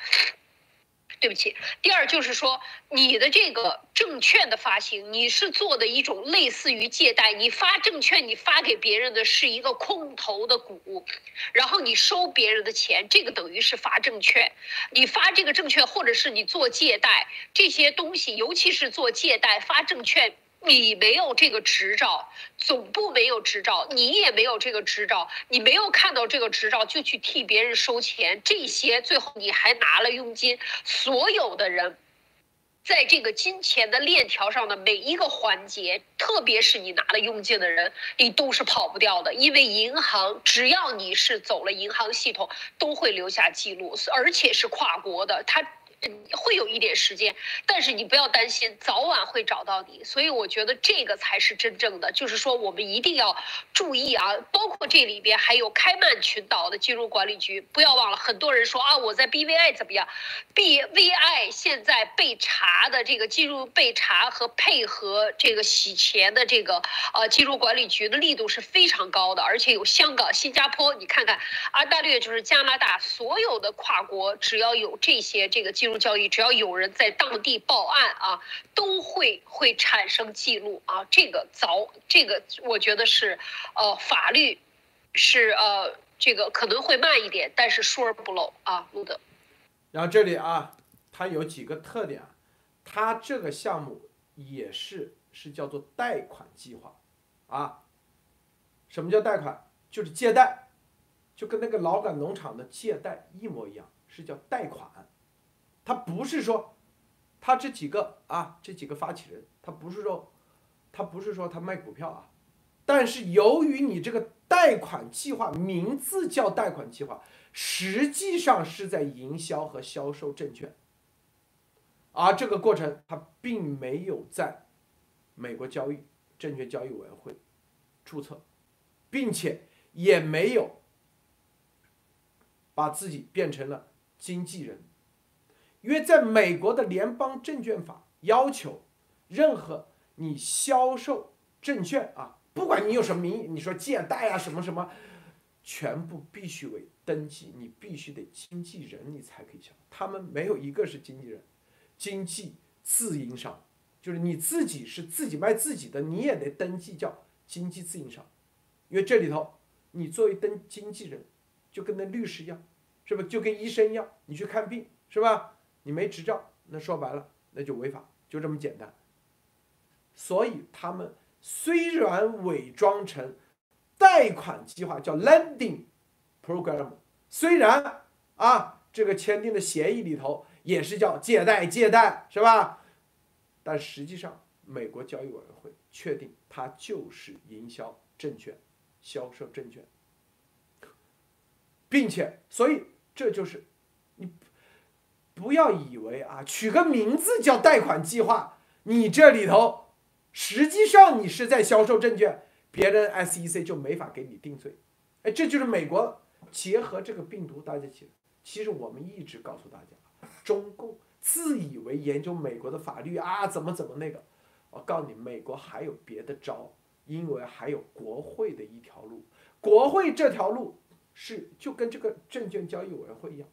对不起，第二就是说，你的这个证券的发行，你是做的一种类似于借贷，你发证券，你发给别人的是一个空头的股，然后你收别人的钱，这个等于是发证券，你发这个证券，或者是你做借贷这些东西，尤其是做借贷发证券。你没有这个执照，总部没有执照，你也没有这个执照，你没有看到这个执照就去替别人收钱，这些最后你还拿了佣金。所有的人，在这个金钱的链条上的每一个环节，特别是你拿了佣金的人，你都是跑不掉的，因为银行只要你是走了银行系统，都会留下记录，而且是跨国的，他。会有一点时间，但是你不要担心，早晚会找到你。所以我觉得这个才是真正的，就是说我们一定要注意啊。包括这里边还有开曼群岛的金融管理局，不要忘了。很多人说啊，我在 BVI 怎么样？BVI 现在被查的这个进入被查和配合这个洗钱的这个呃金融管理局的力度是非常高的，而且有香港、新加坡，你看看，安大略就是加拿大，所有的跨国只要有这些这个金融交易只要有人在当地报案啊，都会会产生记录啊。这个早，这个我觉得是，呃，法律是呃，这个可能会慢一点，但是疏而不漏啊，路德。然后这里啊，它有几个特点，它这个项目也是是叫做贷款计划啊。什么叫贷款？就是借贷，就跟那个劳感农场的借贷一模一样，是叫贷款。他不是说，他这几个啊，这几个发起人，他不是说，他不是说他卖股票啊，但是由于你这个贷款计划名字叫贷款计划，实际上是在营销和销售证券，而这个过程他并没有在美国交易证券交易委员会注册，并且也没有把自己变成了经纪人。因为在美国的联邦证券法要求，任何你销售证券啊，不管你有什么名义，你说借贷啊什么什么，全部必须为登记，你必须得经纪人，你才可以销。他们没有一个是经纪人，经纪自营商，就是你自己是自己卖自己的，你也得登记叫经纪自营商。因为这里头，你作为登经纪人，就跟那律师一样，是不？就跟医生一样，你去看病，是吧？你没执照，那说白了那就违法，就这么简单。所以他们虽然伪装成贷款计划叫 lending program，虽然啊这个签订的协议里头也是叫借贷借贷是吧？但实际上美国交易委员会确定它就是营销证券、销售证券，并且所以这就是。不要以为啊，取个名字叫贷款计划，你这里头实际上你是在销售证券，别人 SEC 就没法给你定罪。哎，这就是美国结合这个病毒，大家其实其实我们一直告诉大家，中共自以为研究美国的法律啊，怎么怎么那个，我告诉你，美国还有别的招，因为还有国会的一条路，国会这条路是就跟这个证券交易委员会一样。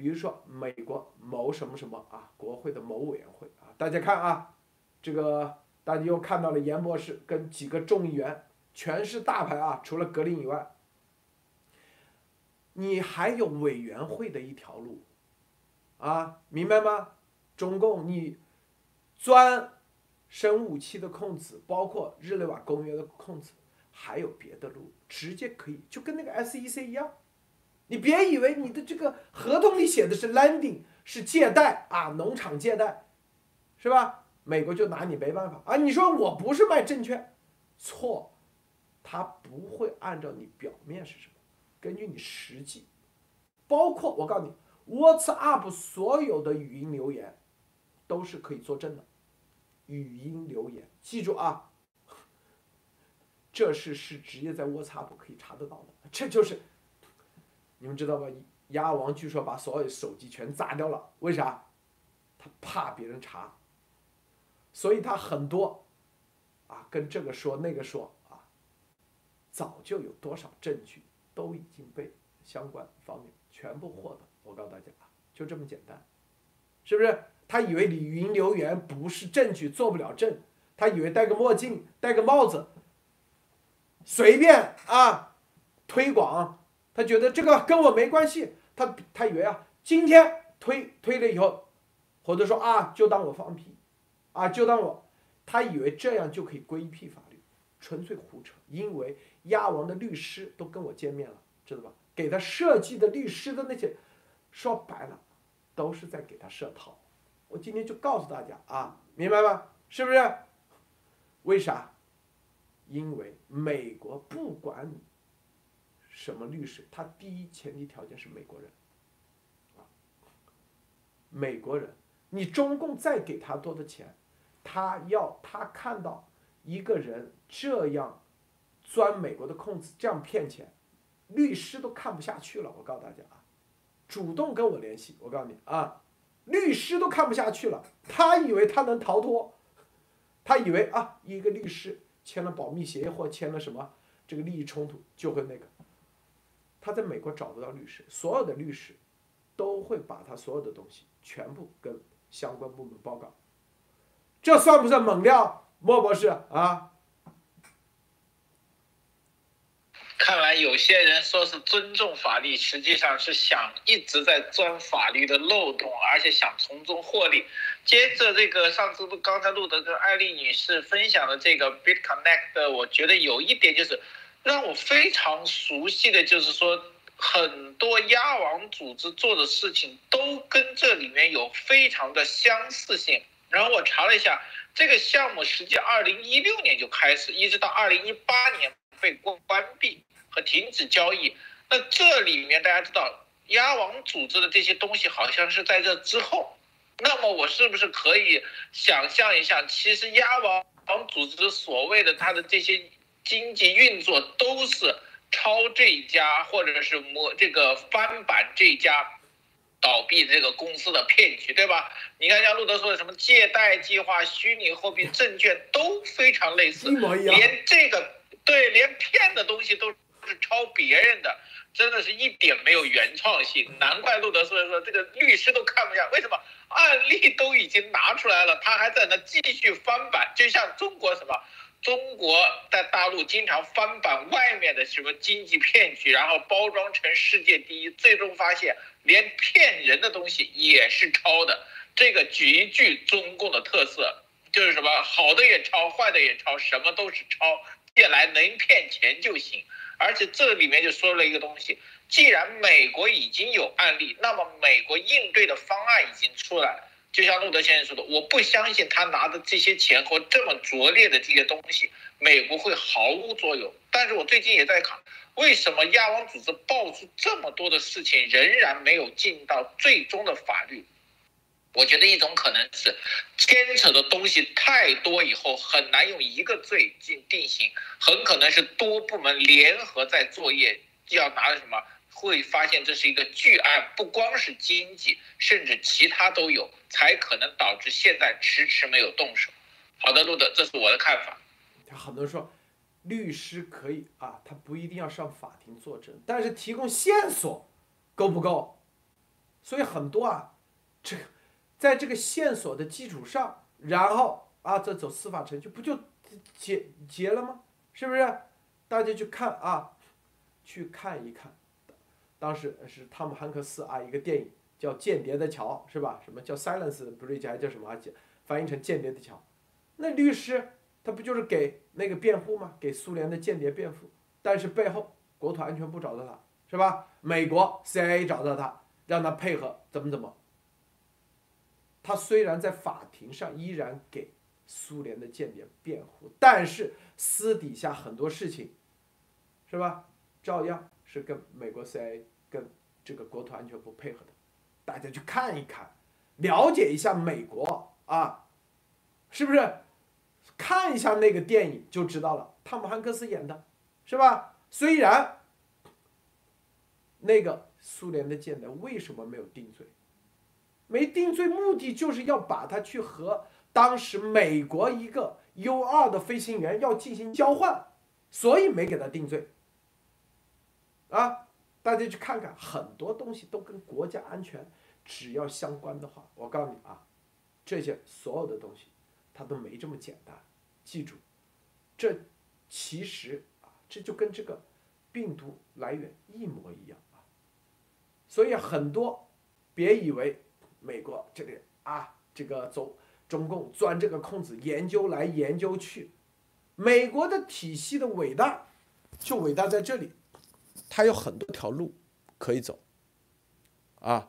比如说美国某什么什么啊，国会的某委员会啊，大家看啊，这个大家又看到了严博士跟几个众议员，全是大牌啊，除了格林以外，你还有委员会的一条路，啊，明白吗？中共你钻生武器的空子，包括日内瓦公约的空子，还有别的路，直接可以就跟那个 SEC 一样。你别以为你的这个合同里写的是 lending 是借贷啊，农场借贷，是吧？美国就拿你没办法啊！你说我不是卖证券，错，他不会按照你表面是什么，根据你实际，包括我告诉你，WhatsApp 所有的语音留言都是可以作证的，语音留言，记住啊，<laughs> 这是是直接在 WhatsApp 可以查得到的，这就是。你们知道吧？鸭王据说把所有手机全砸掉了，为啥？他怕别人查，所以他很多，啊，跟这个说那个说啊，早就有多少证据都已经被相关方面全部获得。我告诉大家啊，就这么简单，是不是？他以为你语音留言不是证据，做不了证，他以为戴个墨镜、戴个帽子，随便啊推广。他觉得这个跟我没关系，他他以为啊，今天推推了以后，或者说啊，就当我放屁，啊，就当我，他以为这样就可以规避法律，纯粹胡扯。因为鸭王的律师都跟我见面了，知道吧？给他设计的律师的那些，说白了，都是在给他设套。我今天就告诉大家啊，明白吗？是不是？为啥？因为美国不管你。什么律师？他第一前提条件是美国人，啊，美国人，你中共再给他多的钱，他要他看到一个人这样钻美国的空子，这样骗钱，律师都看不下去了。我告诉大家啊，主动跟我联系。我告诉你啊，律师都看不下去了。他以为他能逃脱，他以为啊，一个律师签了保密协议或签了什么这个利益冲突就会那个。他在美国找不到律师，所有的律师都会把他所有的东西全部跟相关部门报告，这算不算猛料，莫博士啊？看来有些人说是尊重法律，实际上是想一直在钻法律的漏洞，而且想从中获利。接着这个上次不刚才录的跟艾丽女士分享的这个 BitConnect，我觉得有一点就是。让我非常熟悉的就是说，很多鸭王组织做的事情都跟这里面有非常的相似性。然后我查了一下，这个项目实际二零一六年就开始，一直到二零一八年被关关闭和停止交易。那这里面大家知道，鸭王组织的这些东西好像是在这之后。那么我是不是可以想象一下，其实鸭王组织所谓的它的这些？经济运作都是抄这家或者是模这个翻版这家倒闭这个公司的骗局，对吧？你看像路德说的什么借贷计划、虚拟货币、证券都非常类似，连这个对，连骗的东西都是抄别人的，真的是一点没有原创性。难怪路德说说这个律师都看不下，为什么案例都已经拿出来了，他还在那继续翻版，就像中国什么？中国在大陆经常翻版外面的什么经济骗局，然后包装成世界第一，最终发现连骗人的东西也是抄的。这个极具中共的特色，就是什么好的也抄，坏的也抄，什么都是抄，借来能骗钱就行。而且这里面就说了一个东西，既然美国已经有案例，那么美国应对的方案已经出来了。就像路德先生说的，我不相信他拿的这些钱和这么拙劣的这些东西，美国会毫无作用。但是我最近也在看，为什么亚王组织爆出这么多的事情，仍然没有进到最终的法律？我觉得一种可能是牵扯的东西太多，以后很难用一个罪进定刑，很可能是多部门联合在作业，要拿的什么？会发现这是一个巨案，不光是经济，甚至其他都有，才可能导致现在迟迟没有动手。好的，路德，这是我的看法。他很多人说，律师可以啊，他不一定要上法庭作证，但是提供线索够不够？所以很多啊，这个在这个线索的基础上，然后啊，再走司法程序不就结结了吗？是不是？大家去看啊，去看一看。当时是汤姆汉克斯啊，一个电影叫《间谍的桥》，是吧？什么叫 Silence Bridge 还叫什么啊？翻译成间谍的桥。那律师他不就是给那个辩护吗？给苏联的间谍辩护，但是背后国土安全部找到他，是吧？美国 CIA 找到他，让他配合怎么怎么。他虽然在法庭上依然给苏联的间谍辩护，但是私底下很多事情，是吧？照样是跟美国 CIA 跟这个国土安全部配合的。大家去看一看，了解一下美国啊，是不是？看一下那个电影就知道了，汤姆汉克斯演的，是吧？虽然那个苏联的间谍为什么没有定罪？没定罪，目的就是要把他去和当时美国一个 U 二的飞行员要进行交换，所以没给他定罪。啊，大家去看看，很多东西都跟国家安全只要相关的话，我告诉你啊，这些所有的东西，它都没这么简单。记住，这其实啊，这就跟这个病毒来源一模一样啊。所以很多，别以为。美国这里啊，这个走中共钻这个空子，研究来研究去，美国的体系的伟大，就伟大在这里，它有很多条路可以走，啊，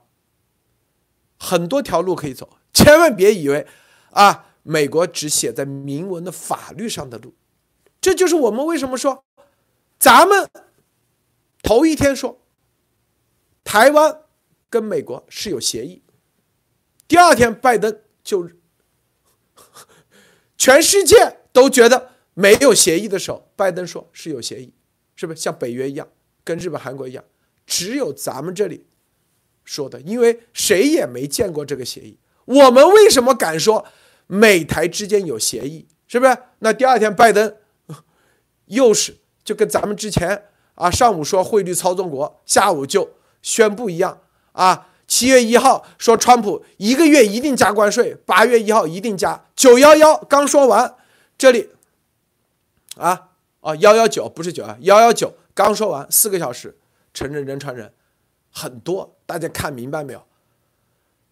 很多条路可以走，千万别以为啊，美国只写在明文的法律上的路，这就是我们为什么说，咱们头一天说，台湾跟美国是有协议。第二天，拜登就 <laughs> 全世界都觉得没有协议的时候，拜登说是有协议，是不是像北约一样，跟日本、韩国一样？只有咱们这里说的，因为谁也没见过这个协议，我们为什么敢说美台之间有协议？是不是？那第二天，拜登又是就跟咱们之前啊，上午说汇率操纵国，下午就宣布一样啊。七月一号说川普一个月一定加关税，八月一号一定加。九幺幺刚说完，这里啊啊幺幺九不是九啊幺幺九刚说完四个小时，承认人传人，很多大家看明白没有？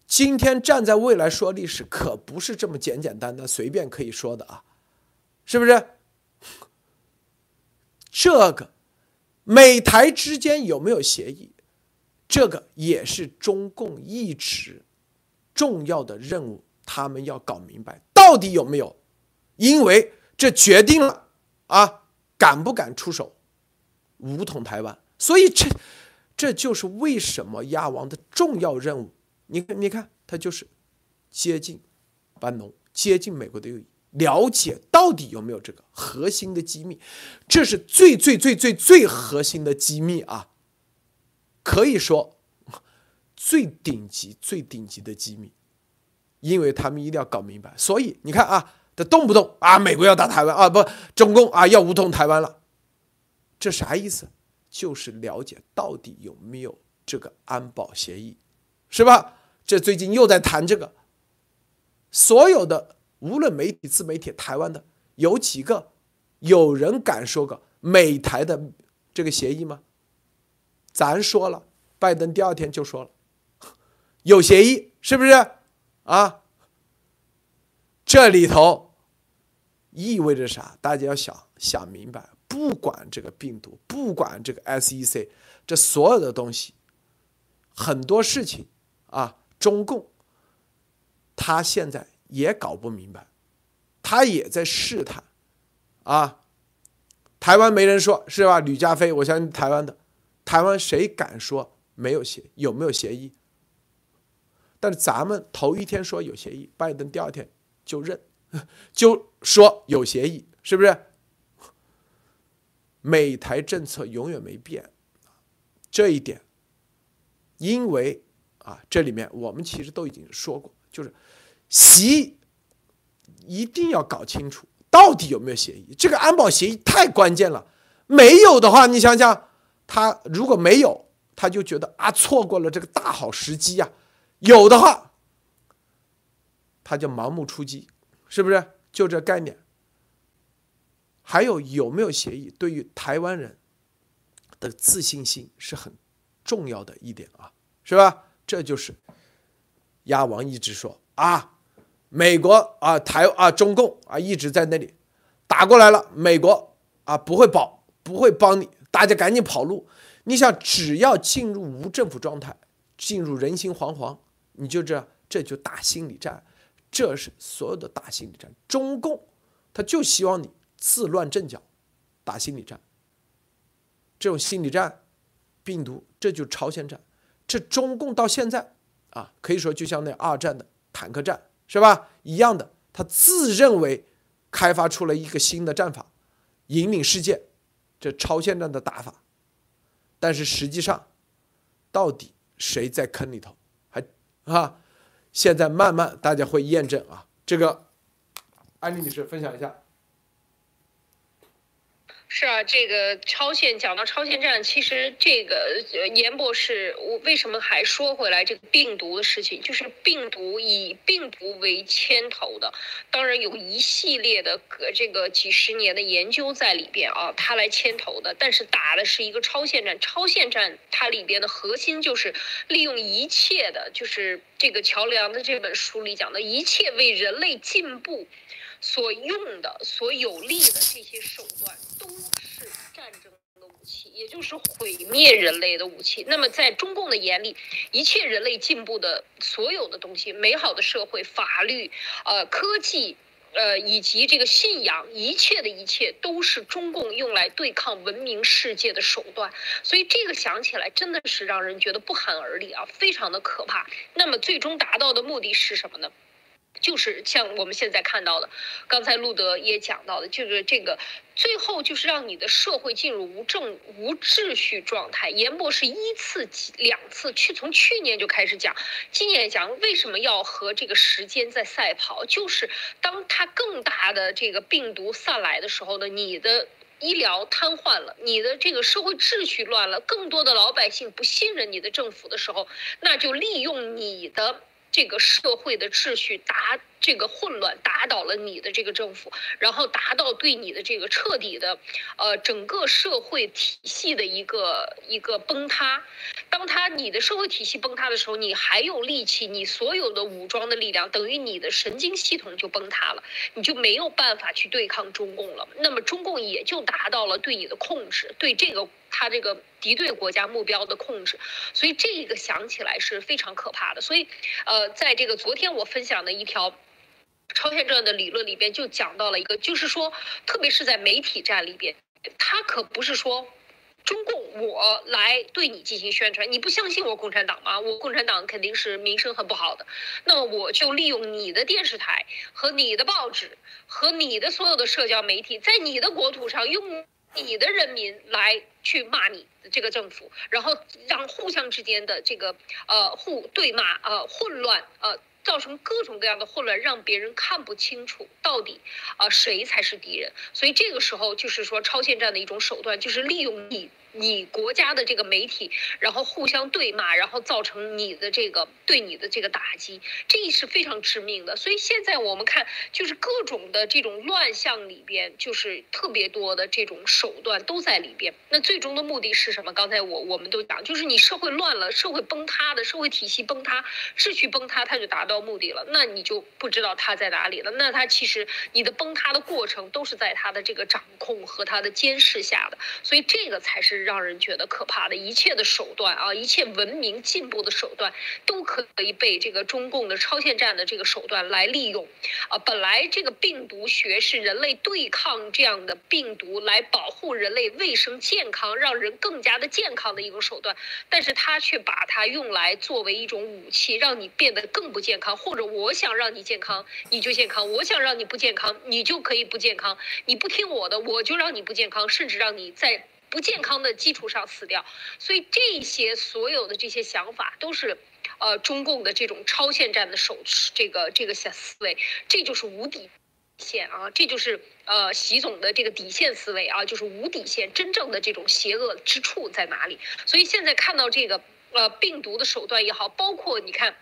今天站在未来说历史，可不是这么简简单单随便可以说的啊，是不是？这个美台之间有没有协议？这个也是中共一直重要的任务，他们要搞明白到底有没有，因为这决定了啊敢不敢出手武统台湾，所以这这就是为什么亚王的重要任务。你看，你看，他就是接近班农，接近美国的右翼，了解到底有没有这个核心的机密，这是最最最最最核心的机密啊。可以说，最顶级、最顶级的机密，因为他们一定要搞明白。所以你看啊，他动不动啊，美国要打台湾啊，不，中共啊要武统台湾了，这啥意思？就是了解到底有没有这个安保协议，是吧？这最近又在谈这个。所有的无论媒体、自媒体，台湾的有几个有人敢说个美台的这个协议吗？咱说了，拜登第二天就说了，有协议是不是啊？这里头意味着啥？大家要想想明白。不管这个病毒，不管这个 SEC，这所有的东西，很多事情啊，中共他现在也搞不明白，他也在试探啊。台湾没人说是吧？吕家飞，我相信台湾的。台湾谁敢说没有协有没有协议？但是咱们头一天说有协议，拜登第二天就认，<laughs> 就说有协议，是不是？美台政策永远没变，这一点，因为啊，这里面我们其实都已经说过，就是习一定要搞清楚到底有没有协议，这个安保协议太关键了，没有的话，你想想。他如果没有，他就觉得啊错过了这个大好时机呀；有的话，他就盲目出击，是不是？就这概念。还有有没有协议，对于台湾人的自信心是很重要的一点啊，是吧？这就是鸭王一直说啊，美国啊台啊中共啊一直在那里打过来了，美国啊不会保不会帮你，大家赶紧跑路。你想，只要进入无政府状态，进入人心惶惶，你就这这就打心理战，这是所有的打心理战。中共他就希望你。自乱阵脚，打心理战。这种心理战，病毒这就朝鲜战。这中共到现在啊，可以说就像那二战的坦克战是吧？一样的，他自认为开发出了一个新的战法，引领世界。这朝鲜战的打法，但是实际上，到底谁在坑里头？还啊，现在慢慢大家会验证啊。这个，安利女士分享一下。是啊，这个超限讲到超限战，其实这个严博士，我为什么还说回来这个病毒的事情？就是病毒以病毒为牵头的，当然有一系列的这个几十年的研究在里边啊，他来牵头的。但是打的是一个超限战，超限战它里边的核心就是利用一切的，就是这个桥梁的这本书里讲的一切为人类进步。所用的、所有利的这些手段，也就是毁灭人类的武器。那么，在中共的眼里，一切人类进步的所有的东西，美好的社会、法律、呃科技、呃以及这个信仰，一切的一切，都是中共用来对抗文明世界的手段。所以，这个想起来真的是让人觉得不寒而栗啊，非常的可怕。那么，最终达到的目的是什么呢？就是像我们现在看到的，刚才路德也讲到的，就是这个最后就是让你的社会进入无政无秩序状态。严博士一次两次去，从去年就开始讲，今年讲为什么要和这个时间在赛跑？就是当它更大的这个病毒散来的时候呢，你的医疗瘫痪了，你的这个社会秩序乱了，更多的老百姓不信任你的政府的时候，那就利用你的。这个社会的秩序打这个混乱，打倒了你的这个政府，然后达到对你的这个彻底的，呃，整个社会体系的一个一个崩塌。当他你的社会体系崩塌的时候，你还有力气，你所有的武装的力量等于你的神经系统就崩塌了，你就没有办法去对抗中共了。那么中共也就达到了对你的控制，对这个。他这个敌对国家目标的控制，所以这个想起来是非常可怕的。所以，呃，在这个昨天我分享的一条超限战的理论里边，就讲到了一个，就是说，特别是在媒体战里边，他可不是说中共我来对你进行宣传，你不相信我共产党吗？我共产党肯定是名声很不好的，那么我就利用你的电视台和你的报纸和你的所有的社交媒体，在你的国土上用。你的人民来去骂你这个政府，然后让互相之间的这个呃互对骂呃混乱呃造成各种各样的混乱，让别人看不清楚到底啊谁才是敌人。所以这个时候就是说超限战的一种手段，就是利用你。你国家的这个媒体，然后互相对骂，然后造成你的这个对你的这个打击，这是非常致命的。所以现在我们看，就是各种的这种乱象里边，就是特别多的这种手段都在里边。那最终的目的是什么？刚才我我们都讲，就是你社会乱了，社会崩塌的社会体系崩塌，秩序崩塌，它就达到目的了。那你就不知道它在哪里了。那它其实你的崩塌的过程都是在它的这个掌控和它的监视下的。所以这个才是。让人觉得可怕的一切的手段啊，一切文明进步的手段，都可以被这个中共的超限战的这个手段来利用，啊，本来这个病毒学是人类对抗这样的病毒，来保护人类卫生健康，让人更加的健康的一种手段，但是他却把它用来作为一种武器，让你变得更不健康，或者我想让你健康，你就健康；我想让你不健康，你就可以不健康。你不听我的，我就让你不健康，甚至让你在。不健康的基础上死掉，所以这些所有的这些想法都是，呃，中共的这种超限战的手这个这个思维，这就是无底线啊，这就是呃习总的这个底线思维啊，就是无底线，真正的这种邪恶之处在哪里？所以现在看到这个呃病毒的手段也好，包括你看。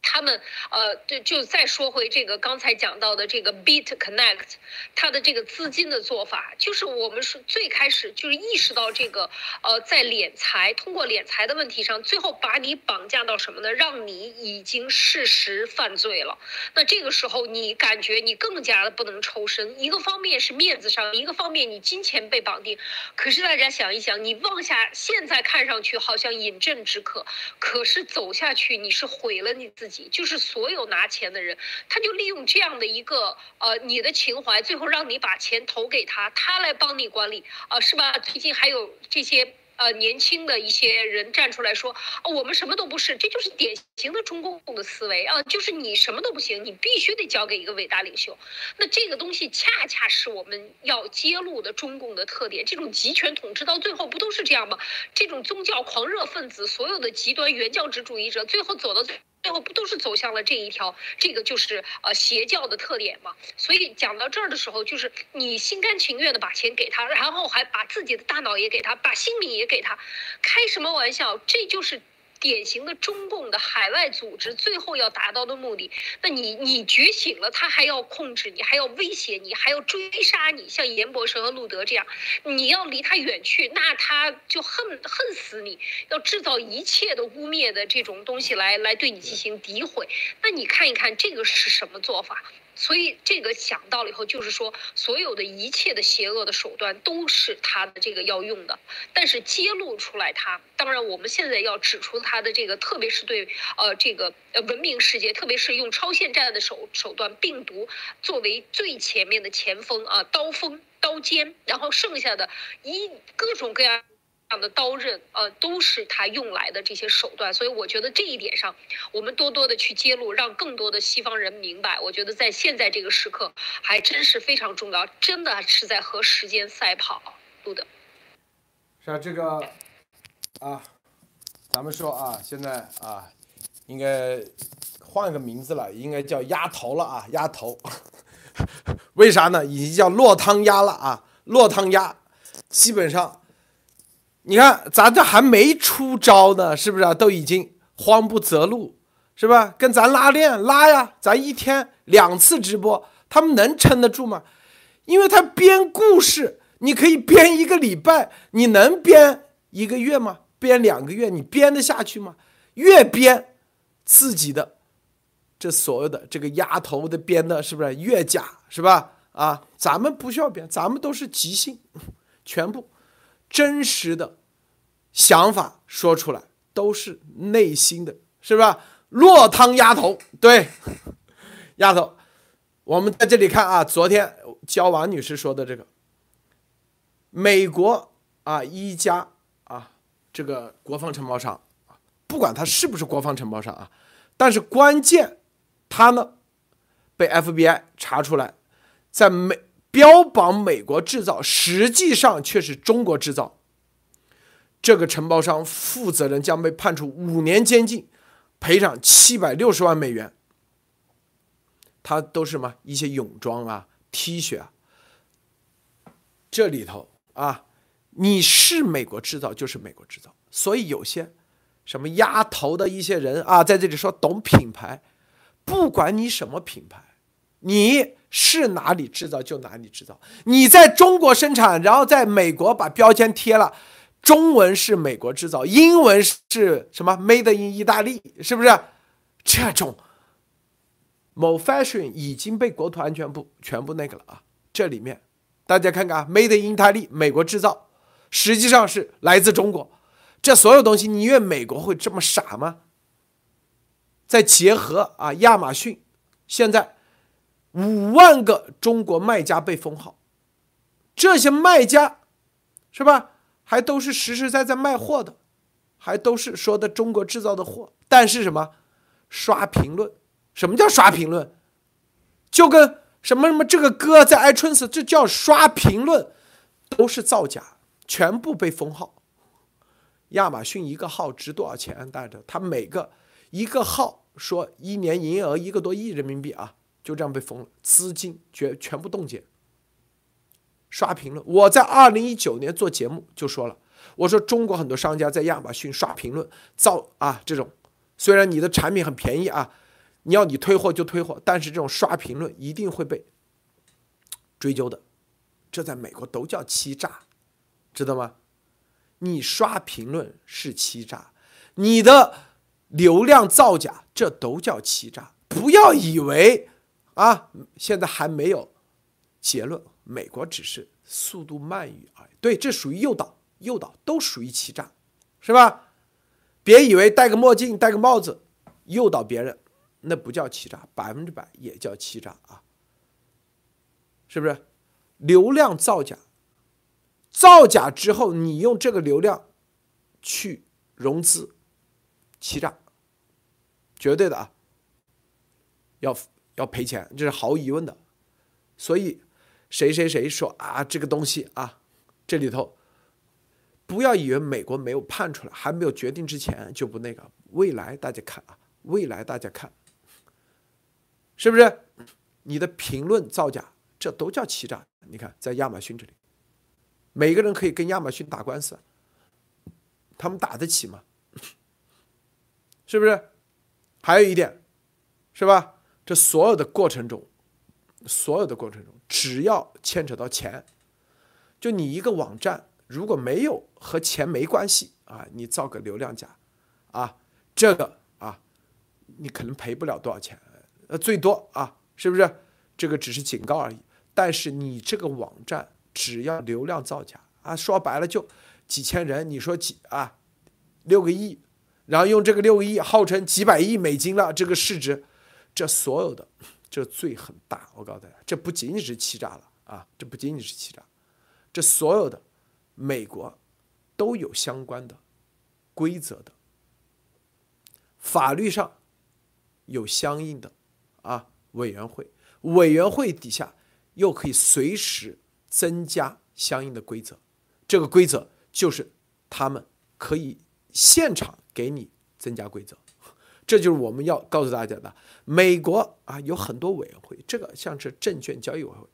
他们呃，就就再说回这个刚才讲到的这个 Beat Connect，它的这个资金的做法，就是我们是最开始就是意识到这个呃，在敛财通过敛财的问题上，最后把你绑架到什么呢？让你已经事实犯罪了。那这个时候你感觉你更加的不能抽身，一个方面是面子上，一个方面你金钱被绑定。可是大家想一想，你妄下现在看上去好像饮鸩止渴，可是走下去你是毁了你自己。就是所有拿钱的人，他就利用这样的一个呃你的情怀，最后让你把钱投给他，他来帮你管理，啊是吧？最近还有这些呃年轻的一些人站出来说，我们什么都不是，这就是典型的中共的思维啊，就是你什么都不行，你必须得交给一个伟大领袖。那这个东西恰恰是我们要揭露的中共的特点，这种集权统治到最后不都是这样吗？这种宗教狂热分子，所有的极端原教旨主义者，最后走到最。最后不都是走向了这一条？这个就是呃邪教的特点嘛。所以讲到这儿的时候，就是你心甘情愿的把钱给他，然后还把自己的大脑也给他，把性命也给他，开什么玩笑？这就是。典型的中共的海外组织最后要达到的目的，那你你觉醒了，他还要控制你，还要威胁你，还要追杀你，像严博士和路德这样，你要离他远去，那他就恨恨死你，要制造一切的污蔑的这种东西来来对你进行诋毁，那你看一看这个是什么做法？所以这个想到了以后，就是说，所有的一切的邪恶的手段都是他的这个要用的。但是揭露出来，他当然我们现在要指出他的这个，特别是对呃这个呃文明世界，特别是用超限战的手手段，病毒作为最前面的前锋啊，刀锋刀尖，然后剩下的一各种各样。样的刀刃，呃，都是他用来的这些手段，所以我觉得这一点上，我们多多的去揭露，让更多的西方人明白。我觉得在现在这个时刻，还真是非常重要，真的是在和时间赛跑。路德，是啊，这个啊，咱们说啊，现在啊，应该换个名字了，应该叫鸭头了啊，鸭头。<laughs> 为啥呢？已经叫落汤鸭了啊，落汤鸭，基本上。你看，咱这还没出招呢，是不是啊？都已经慌不择路，是吧？跟咱拉练拉呀，咱一天两次直播，他们能撑得住吗？因为他编故事，你可以编一个礼拜，你能编一个月吗？编两个月，你编得下去吗？越编自己的这所有的这个丫头的编的，是不是越假？是吧？啊，咱们不需要编，咱们都是即兴，全部。真实的想法说出来都是内心的，是吧？落汤鸭头，对，丫头，我们在这里看啊，昨天焦王女士说的这个，美国啊一家啊这个国防承包商，不管他是不是国防承包商啊，但是关键他呢被 FBI 查出来，在美。标榜美国制造，实际上却是中国制造。这个承包商负责人将被判处五年监禁，赔偿七百六十万美元。他都是什么？一些泳装啊、T 恤啊。这里头啊，你是美国制造就是美国制造。所以有些什么压头的一些人啊，在这里说懂品牌，不管你什么品牌，你。是哪里制造就哪里制造，你在中国生产，然后在美国把标签贴了，中文是美国制造，英文是什么？Made in 意大利，是不是？这种某 fashion 已经被国土安全部全部那个了啊！这里面大家看看啊，Made in 意大利，美国制造，实际上是来自中国。这所有东西，你以为美国会这么傻吗？再结合啊，亚马逊现在。五万个中国卖家被封号，这些卖家是吧？还都是实实在在卖货的，还都是说的中国制造的货。但是什么刷评论？什么叫刷评论？就跟什么什么这个歌在 iTunes，这叫刷评论，都是造假，全部被封号。亚马逊一个号值多少钱？大家，他每个一个号说一年营业额一个多亿人民币啊。就这样被封了，资金全全部冻结。刷评论，我在二零一九年做节目就说了，我说中国很多商家在亚马逊刷评论造啊，这种虽然你的产品很便宜啊，你要你退货就退货，但是这种刷评论一定会被追究的，这在美国都叫欺诈，知道吗？你刷评论是欺诈，你的流量造假，这都叫欺诈。不要以为啊，现在还没有结论，美国只是速度慢于而已。对，这属于诱导，诱导都属于欺诈，是吧？别以为戴个墨镜、戴个帽子诱导别人，那不叫欺诈，百分之百也叫欺诈啊，是不是？流量造假。造假之后，你用这个流量去融资，欺诈，绝对的啊，要要赔钱，这是毫无疑问的。所以，谁谁谁说啊，这个东西啊，这里头不要以为美国没有判出来，还没有决定之前就不那个。未来大家看啊，未来大家看，是不是？你的评论造假，这都叫欺诈。你看，在亚马逊这里。每个人可以跟亚马逊打官司，他们打得起吗？是不是？还有一点，是吧？这所有的过程中，所有的过程中，只要牵扯到钱，就你一个网站如果没有和钱没关系啊，你造个流量假，啊，这个啊，你可能赔不了多少钱，呃，最多啊，是不是？这个只是警告而已。但是你这个网站。只要流量造假啊，说白了就几千人，你说几啊，六个亿，然后用这个六个亿号称几百亿美金了，这个市值，这所有的这罪很大。我告诉大家，这不仅仅是欺诈了啊，这不仅仅是欺诈，这所有的美国都有相关的规则的，法律上有相应的啊委员会，委员会底下又可以随时。增加相应的规则，这个规则就是他们可以现场给你增加规则，这就是我们要告诉大家的。美国啊有很多委员会，这个像是证券交易委员会，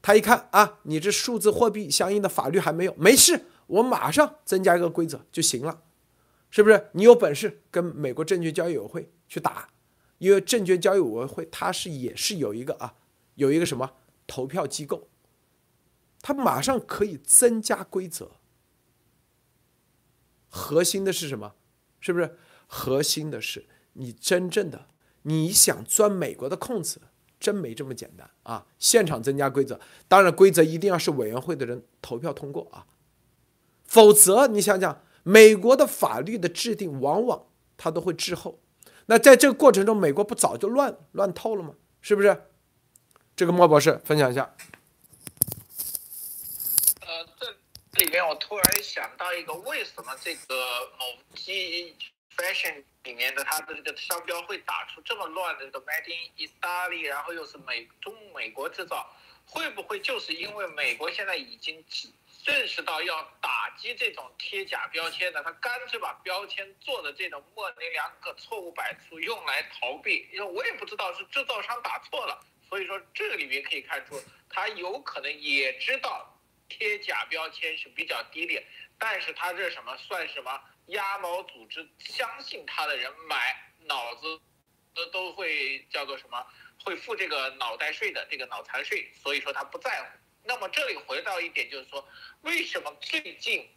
他一看啊，你这数字货币相应的法律还没有，没事，我马上增加一个规则就行了，是不是？你有本事跟美国证券交易委员会去打，因为证券交易委员会它是也是有一个啊，有一个什么投票机构。它马上可以增加规则，核心的是什么？是不是？核心的是你真正的你想钻美国的空子，真没这么简单啊！现场增加规则，当然规则一定要是委员会的人投票通过啊，否则你想想，美国的法律的制定往往它都会滞后。那在这个过程中，美国不早就乱乱透了吗？是不是？这个莫博士分享一下。呃，这里面我突然想到一个，为什么这个某 G fashion 里面的它的这个商标会打出这么乱的这个 Made in Italy，然后又是美中美国制造，会不会就是因为美国现在已经认识到要打击这种贴假标签的，他干脆把标签做的这种模棱两可、错误百出，用来逃避？因为我也不知道是制造商打错了，所以说这个里面可以看出，他有可能也知道。贴假标签是比较低劣，但是他这什么算什么鸭毛组织？相信他的人买脑子都都会叫做什么？会付这个脑袋税的这个脑残税，所以说他不在乎。那么这里回到一点，就是说为什么最近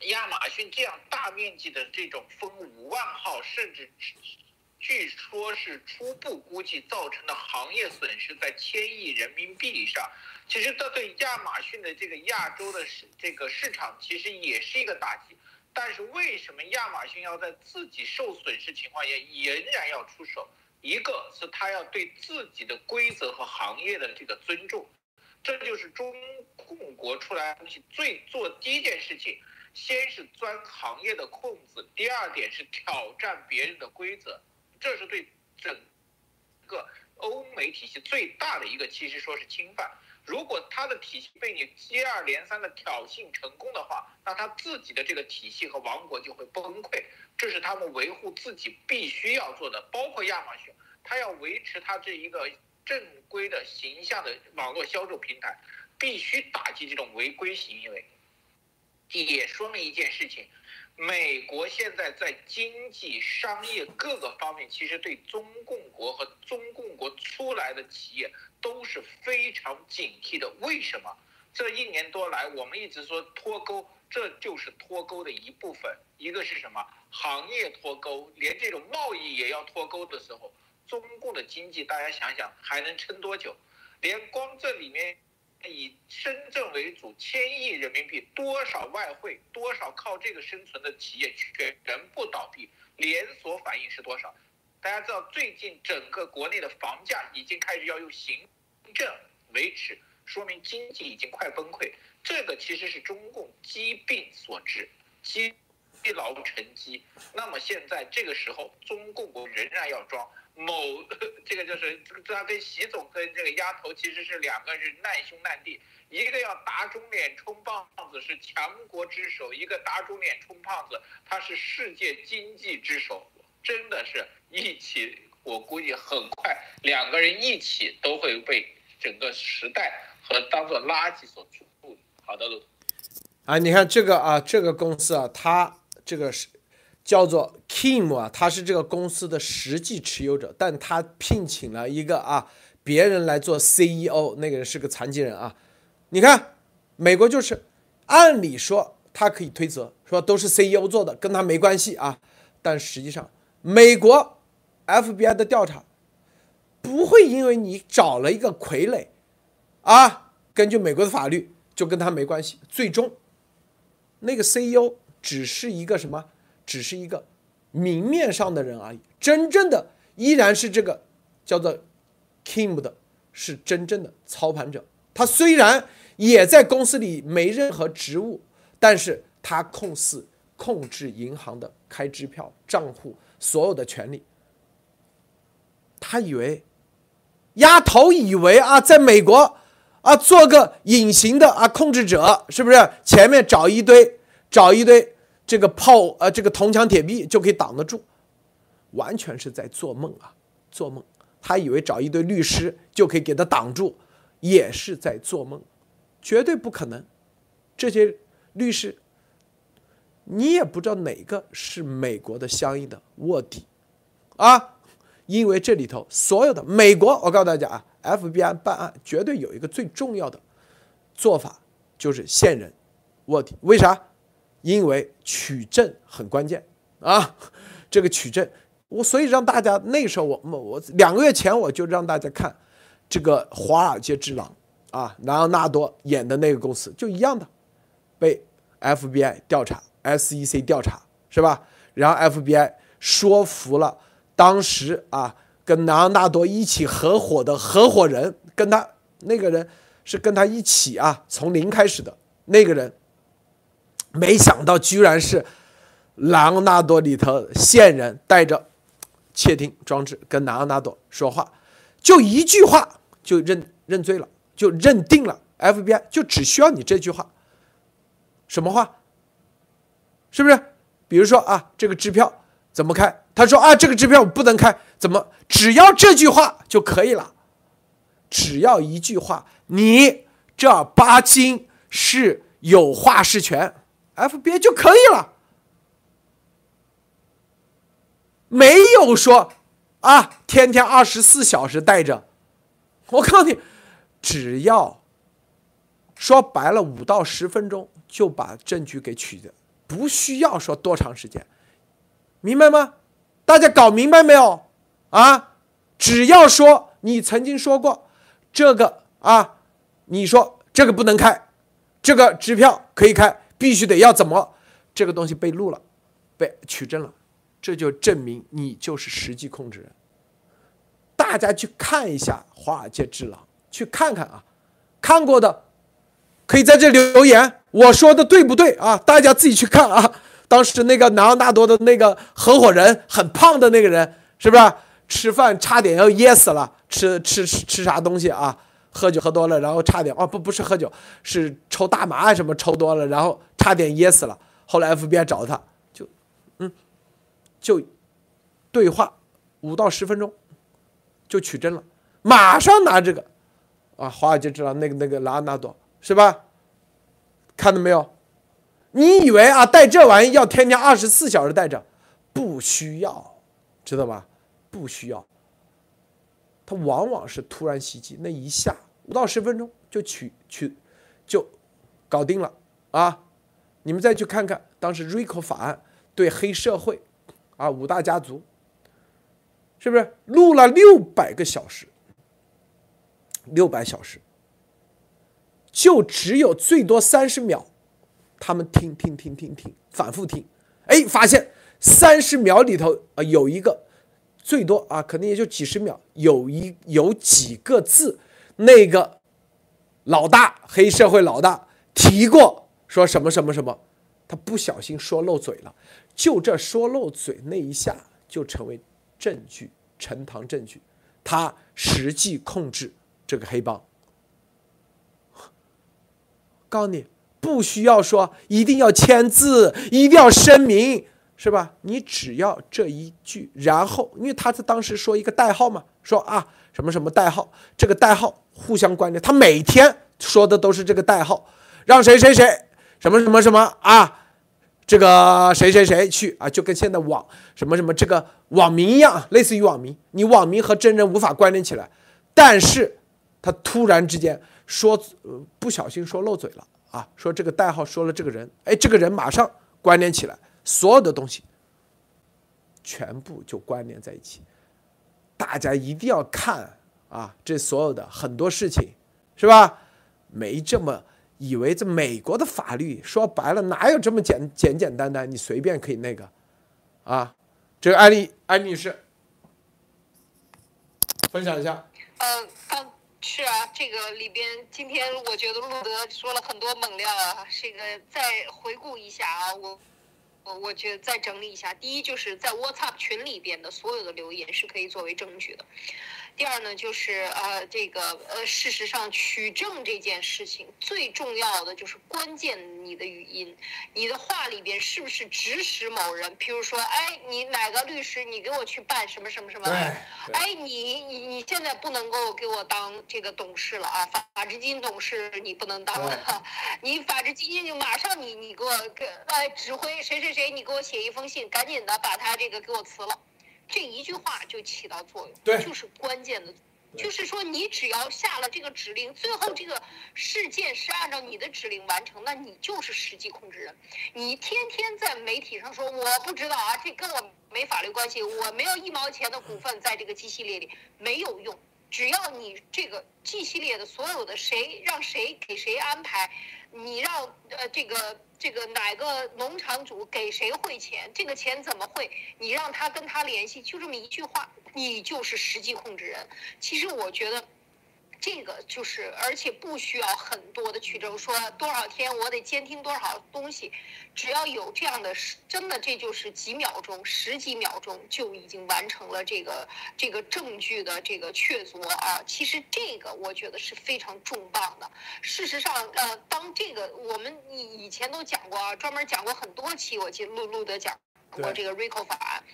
亚马逊这样大面积的这种封五万号，甚至据说是初步估计造成的行业损失在千亿人民币以上？其实这对亚马逊的这个亚洲的这个市场其实也是一个打击，但是为什么亚马逊要在自己受损失情况下仍然要出手？一个是他要对自己的规则和行业的这个尊重，这就是中共国出来东西最做第一件事情，先是钻行业的空子，第二点是挑战别人的规则，这是对整个欧美体系最大的一个，其实说是侵犯。如果他的体系被你接二连三的挑衅成功的话，那他自己的这个体系和王国就会崩溃。这是他们维护自己必须要做的，包括亚马逊，他要维持他这一个正规的形象的网络销售平台，必须打击这种违规行为。也说明一件事情：美国现在在经济、商业各个方面，其实对中共国和中共国出来的企业都是非常警惕的。为什么？这一年多来，我们一直说脱钩，这就是脱钩的一部分。一个是什么？行业脱钩，连这种贸易也要脱钩的时候，中共的经济，大家想想还能撑多久？连光这里面。以深圳为主，千亿人民币，多少外汇，多少靠这个生存的企业全全部倒闭，连锁反应是多少？大家知道，最近整个国内的房价已经开始要用行正维持，说明经济已经快崩溃。这个其实是中共积病所致，积积劳成疾。那么现在这个时候，中共国仍然要装。某这个就是，他跟习总跟这个丫头其实是两个是难兄难弟，一个要打肿脸充胖子是强国之首，一个打肿脸充胖子他是世界经济之首，真的是一起，我估计很快两个人一起都会被整个时代和当做垃圾所处理。好的，啊，你看这个啊，这个公司啊，它这个是。叫做 Kim 啊，他是这个公司的实际持有者，但他聘请了一个啊别人来做 CEO，那个人是个残疾人啊。你看，美国就是按理说他可以推责说都是 CEO 做的，跟他没关系啊。但实际上，美国 FBI 的调查不会因为你找了一个傀儡啊，根据美国的法律就跟他没关系。最终，那个 CEO 只是一个什么？只是一个明面上的人而已，真正的依然是这个叫做 Kim 的，是真正的操盘者。他虽然也在公司里没任何职务，但是他控司控制银行的开支票账户所有的权利。他以为丫头以为啊，在美国啊做个隐形的啊控制者，是不是前面找一堆找一堆？这个炮呃，这个铜墙铁壁就可以挡得住，完全是在做梦啊，做梦！他以为找一堆律师就可以给他挡住，也是在做梦，绝对不可能。这些律师，你也不知道哪个是美国的相应的卧底啊，因为这里头所有的美国，我告诉大家啊，FBI 办案绝对有一个最重要的做法，就是线人卧底，为啥？因为取证很关键啊，这个取证，我所以让大家那时候我我两个月前我就让大家看这个《华尔街之狼》啊，莱昂纳多演的那个公司就一样的，被 FBI 调查，SEC 调查是吧？然后 FBI 说服了当时啊跟南昂纳多一起合伙的合伙人，跟他那个人是跟他一起啊从零开始的那个人。没想到居然是莱昂纳多里头线人带着窃听装置跟南昂纳多说话，就一句话就认认罪了，就认定了 FBI 就只需要你这句话，什么话？是不是？比如说啊，这个支票怎么开？他说啊，这个支票我不能开，怎么？只要这句话就可以了，只要一句话，你这八金是有话事权。FBI 就可以了，没有说啊，天天二十四小时带着。我告诉你，只要说白了，五到十分钟就把证据给取得，不需要说多长时间，明白吗？大家搞明白没有？啊，只要说你曾经说过这个啊，你说这个不能开，这个支票可以开。必须得要怎么，这个东西被录了，被取证了，这就证明你就是实际控制人。大家去看一下《华尔街之狼》，去看看啊，看过的可以在这留言，我说的对不对啊？大家自己去看啊。当时那个南昂纳多的那个合伙人，很胖的那个人，是不是吃饭差点要噎死了？吃吃吃吃啥东西啊？喝酒喝多了，然后差点哦不不是喝酒，是抽大麻什么抽多了，然后差点噎死了。后来 FBI 找他，就嗯，就对话五到十分钟，就取证了，马上拿这个啊，华尔街知道那个那个拉纳多是吧？看到没有？你以为啊带这玩意要天天二十四小时带着？不需要，知道吧？不需要。它往往是突然袭击，那一下五到十分钟就取取就搞定了啊！你们再去看看当时 RICO 法案对黑社会啊五大家族，是不是录了六百个小时？六百小时，就只有最多三十秒，他们听听听听听，反复听，哎，发现三十秒里头啊有一个最多啊，可能也就几十秒，有一有几个字，那个老大黑社会老大提过说什么什么什么，他不小心说漏嘴了，就这说漏嘴那一下就成为证据，呈堂证据，他实际控制。这个黑帮，告诉你，不需要说一定要签字，一定要声明，是吧？你只要这一句，然后，因为他在当时说一个代号嘛，说啊什么什么代号，这个代号互相关联，他每天说的都是这个代号，让谁谁谁什么什么什么啊，这个谁谁谁去啊，就跟现在网什么什么这个网民一样，类似于网民，你网民和真人无法关联起来，但是。他突然之间说，不小心说漏嘴了啊！说这个代号说了这个人，哎，这个人马上关联起来，所有的东西全部就关联在一起。大家一定要看啊，这所有的很多事情，是吧？没这么以为这美国的法律说白了哪有这么简简简单单？你随便可以那个啊？这个案例，安女士分享一下。嗯，刚。是啊，这个里边今天我觉得路德说了很多猛料啊。这个再回顾一下啊，我我我觉得再整理一下。第一，就是在 WhatsApp 群里边的所有的留言是可以作为证据的。第二呢，就是呃，这个呃，事实上取证这件事情最重要的就是关键你的语音，你的话里边是不是指使某人？譬如说，哎，你哪个律师，你给我去办什么什么什么？哎，你你你现在不能够给我当这个董事了啊，法治基金董事你不能当了，<laughs> 你法治基金就马上你你给我给哎指挥谁谁谁，你给我写一封信，赶紧的把他这个给我辞了。这一句话就起到作用，对，就是关键的，就是说你只要下了这个指令，最后这个事件是按照你的指令完成，那你就是实际控制人。你天天在媒体上说我不知道啊，这跟我没法律关系，我没有一毛钱的股份在这个机系列里，没有用。只要你这个 G 系列的所有的谁让谁给谁安排，你让呃这个。这个哪个农场主给谁汇钱？这个钱怎么汇？你让他跟他联系，就这么一句话，你就是实际控制人。其实我觉得。这个就是，而且不需要很多的取证，说多少天我得监听多少东西，只要有这样的，真的这就是几秒钟、十几秒钟就已经完成了这个这个证据的这个确凿啊。其实这个我觉得是非常重磅的。事实上，呃，当这个我们以以前都讲过啊，专门讲过很多期，我记录录的讲过这个 RICO 法案，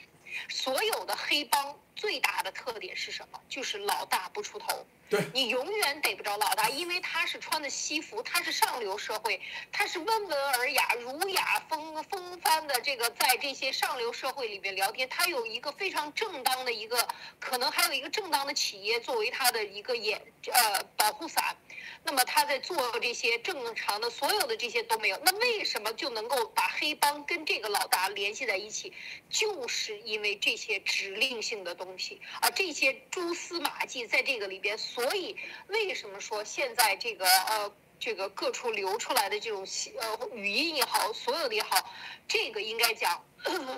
所有的黑帮最大的特点是什么？就是老大不出头。对你永远逮不着老大，因为他是穿的西服，他是上流社会，他是温文尔雅、儒雅风风范的这个，在这些上流社会里面聊天，他有一个非常正当的一个，可能还有一个正当的企业作为他的一个掩呃保护伞，那么他在做这些正常的所有的这些都没有，那为什么就能够把黑帮跟这个老大联系在一起？就是因为这些指令性的东西东西啊，这些蛛丝马迹在这个里边。所以，为什么说现在这个呃，这个各处流出来的这种呃语音也好，所有的也好，这个应该讲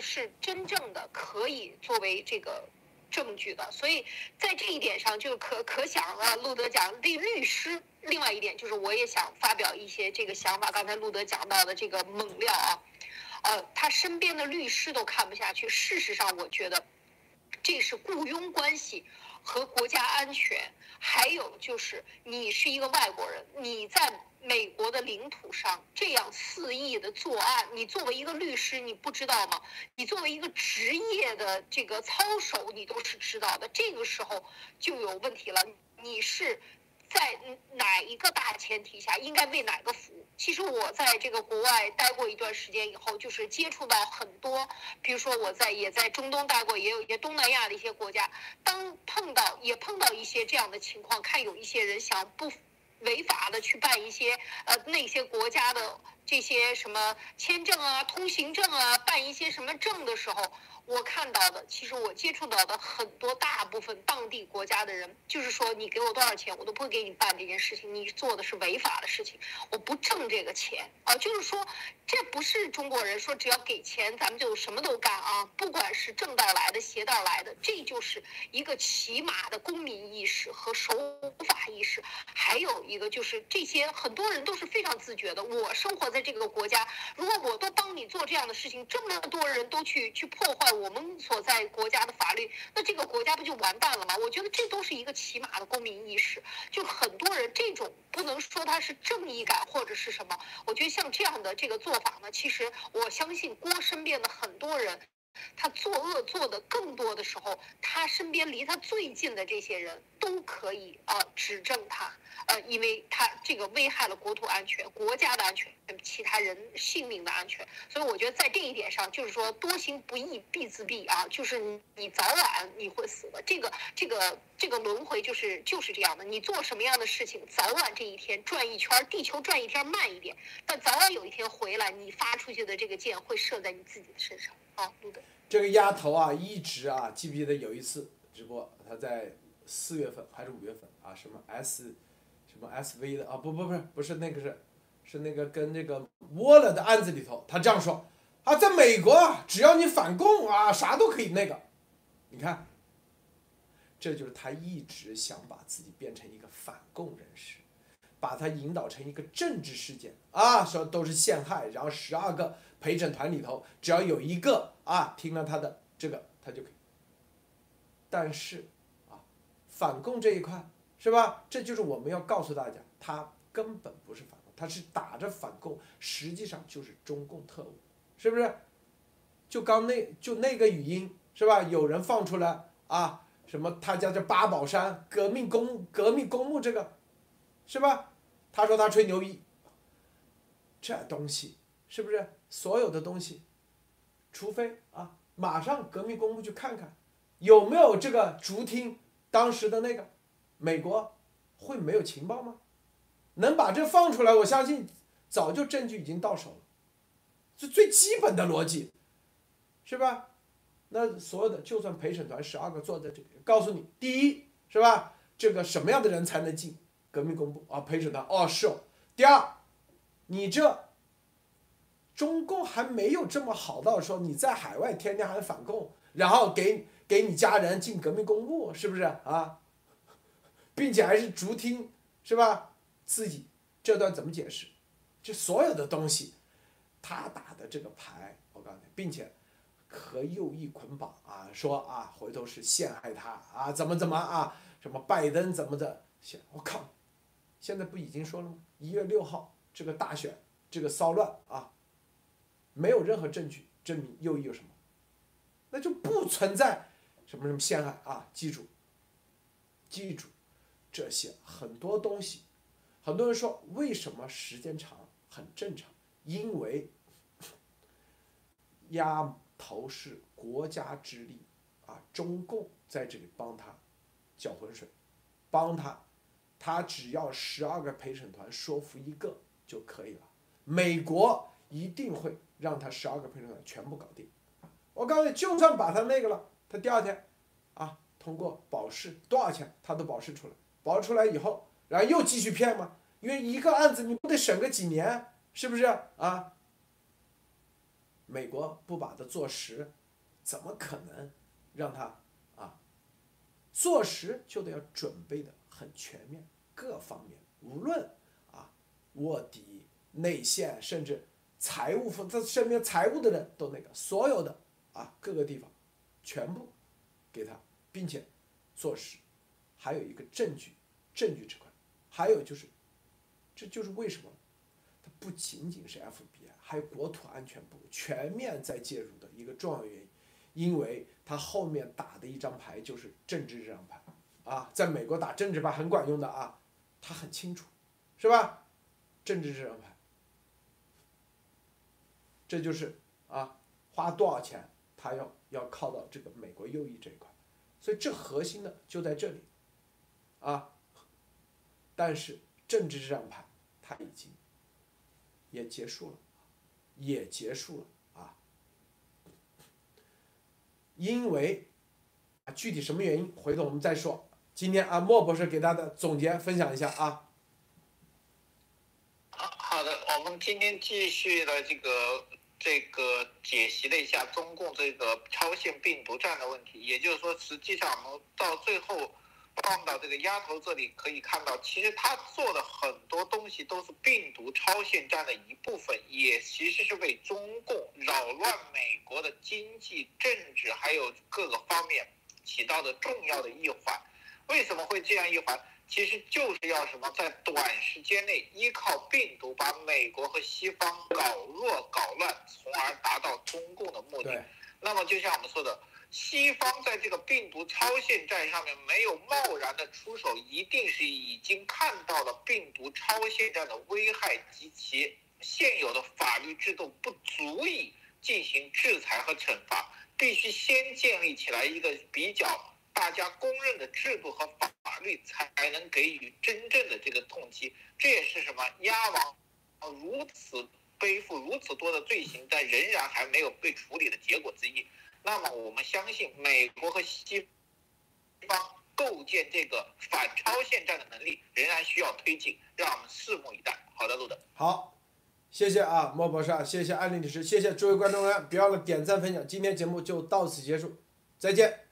是真正的可以作为这个证据的。所以在这一点上，就可可想啊，路德讲律律师。另外一点就是，我也想发表一些这个想法。刚才路德讲到的这个猛料啊，呃，他身边的律师都看不下去。事实上，我觉得这是雇佣关系。和国家安全，还有就是你是一个外国人，你在美国的领土上这样肆意的作案，你作为一个律师，你不知道吗？你作为一个职业的这个操守，你都是知道的。这个时候就有问题了，你是在哪一个大前提下应该为哪个服务。其实我在这个国外待过一段时间以后，就是接触到很多，比如说我在也在中东待过，也有一些东南亚的一些国家，当碰到也碰到一些这样的情况，看有一些人想不违法的去办一些呃那些国家的这些什么签证啊、通行证啊，办一些什么证的时候。我看到的，其实我接触到的很多大部分当地国家的人，就是说你给我多少钱，我都不会给你办这件事情，你做的是违法的事情，我不挣这个钱啊。就是说，这不是中国人说只要给钱咱们就什么都干啊，不管是正道来的、邪道来的，这就是一个起码的公民意识和守法意识。还有一个就是这些很多人都是非常自觉的，我生活在这个国家，如果我都帮你做这样的事情，这么多人都去去破坏。我们所在国家的法律，那这个国家不就完蛋了吗？我觉得这都是一个起码的公民意识。就很多人这种不能说他是正义感或者是什么，我觉得像这样的这个做法呢，其实我相信郭身边的很多人。他作恶做的更多的时候，他身边离他最近的这些人都可以啊指证他，呃，因为他这个危害了国土安全、国家的安全、其他人性命的安全。所以我觉得在这一点上，就是说多行不义必自毙啊，就是你你早晚你会死的。这个这个这个轮回就是就是这样的。你做什么样的事情，早晚这一天转一圈，地球转一天慢一点，但早晚有一天回来，你发出去的这个箭会射在你自己的身上啊。这个丫头啊，一直啊，记不记得有一次直播，她在四月份还是五月份啊，什么 S，么 SV 的啊，不不不是不是那个是，是那个跟那个沃勒的案子里头，他这样说啊，在美国只要你反共啊，啥都可以那个，你看，这就是他一直想把自己变成一个反共人士，把他引导成一个政治事件啊，说都是陷害，然后十二个。陪审团里头，只要有一个啊听了他的这个，他就可以。但是啊，反共这一块是吧？这就是我们要告诉大家，他根本不是反共，他是打着反共，实际上就是中共特务，是不是？就刚那就那个语音是吧？有人放出来啊，什么他家这八宝山革命公革命公墓这个，是吧？他说他吹牛逼，这东西是不是？所有的东西，除非啊，马上革命公墓去看看，有没有这个竹厅当时的那个，美国会没有情报吗？能把这放出来，我相信早就证据已经到手了，这最基本的逻辑，是吧？那所有的就算陪审团十二个坐在这里，告诉你，第一是吧？这个什么样的人才能进革命公墓啊？陪审团哦是哦。第二，你这。中共还没有这么好到说你在海外天天还反共，然后给给你家人进革命公墓，是不是啊？并且还是逐听，是吧？自己这段怎么解释？这所有的东西，他打的这个牌，我告诉你，并且和右翼捆绑啊，说啊，回头是陷害他啊，怎么怎么啊，什么拜登怎么的？我靠，现在不已经说了吗？一月六号这个大选，这个骚乱啊。没有任何证据证明右翼有什么，那就不存在什么什么陷害啊！记住，记住这些很多东西。很多人说为什么时间长很正常，因为 <laughs> 压头是国家之力啊，中共在这里帮他搅浑水，帮他，他只要十二个陪审团说服一个就可以了，美国一定会。让他十二个陪审团全部搞定，我告诉你，就算把他那个了，他第二天，啊，通过保释多少钱，他都保释出来，保出来以后，然后又继续骗嘛，因为一个案子你不得审个几年，是不是啊？美国不把它坐实，怎么可能让他啊？坐实就得要准备的很全面，各方面，无论啊卧底、内线，甚至。财务负他身边财务的人都那个所有的啊各个地方，全部给他，并且坐实，还有一个证据，证据这块，还有就是，这就是为什么，它不仅仅是 FBI，还有国土安全部全面在介入的一个重要原因，因为他后面打的一张牌就是政治这张牌，啊，在美国打政治牌很管用的啊，他很清楚，是吧？政治这张牌，这就是啊，花多少钱，他要要靠到这个美国右翼这一块，所以这核心的就在这里，啊，但是政治这张牌，他已经也结束了，也结束了啊，因为啊，具体什么原因，回头我们再说。今天啊，莫博士给大家总结分享一下啊。好好的，我们今天继续的这个这个解析了一下中共这个超限病毒战的问题。也就是说，实际上我们到最后放到这个丫头这里可以看到，其实他做的很多东西都是病毒超限战的一部分，也其实是为中共扰乱美国的经济、政治还有各个方面起到的重要的一环。为什么会这样一环？其实就是要什么，在短时间内依靠病毒把美国和西方搞弱、搞乱，从而达到中共的目的。那么，就像我们说的，西方在这个病毒超限战上面没有贸然的出手，一定是已经看到了病毒超限战的危害及其现有的法律制度不足以进行制裁和惩罚，必须先建立起来一个比较。大家公认的制度和法律才能给予真正的这个痛击，这也是什么？鸭王如此背负如此多的罪行，但仍然还没有被处理的结果之一。那么我们相信，美国和西方构建这个反超限战的能力仍然需要推进，让我们拭目以待。好的，路德。好，谢谢啊，莫博士，谢谢艾丽女士，谢谢诸位观众朋友，别忘了点赞分享。今天节目就到此结束，再见。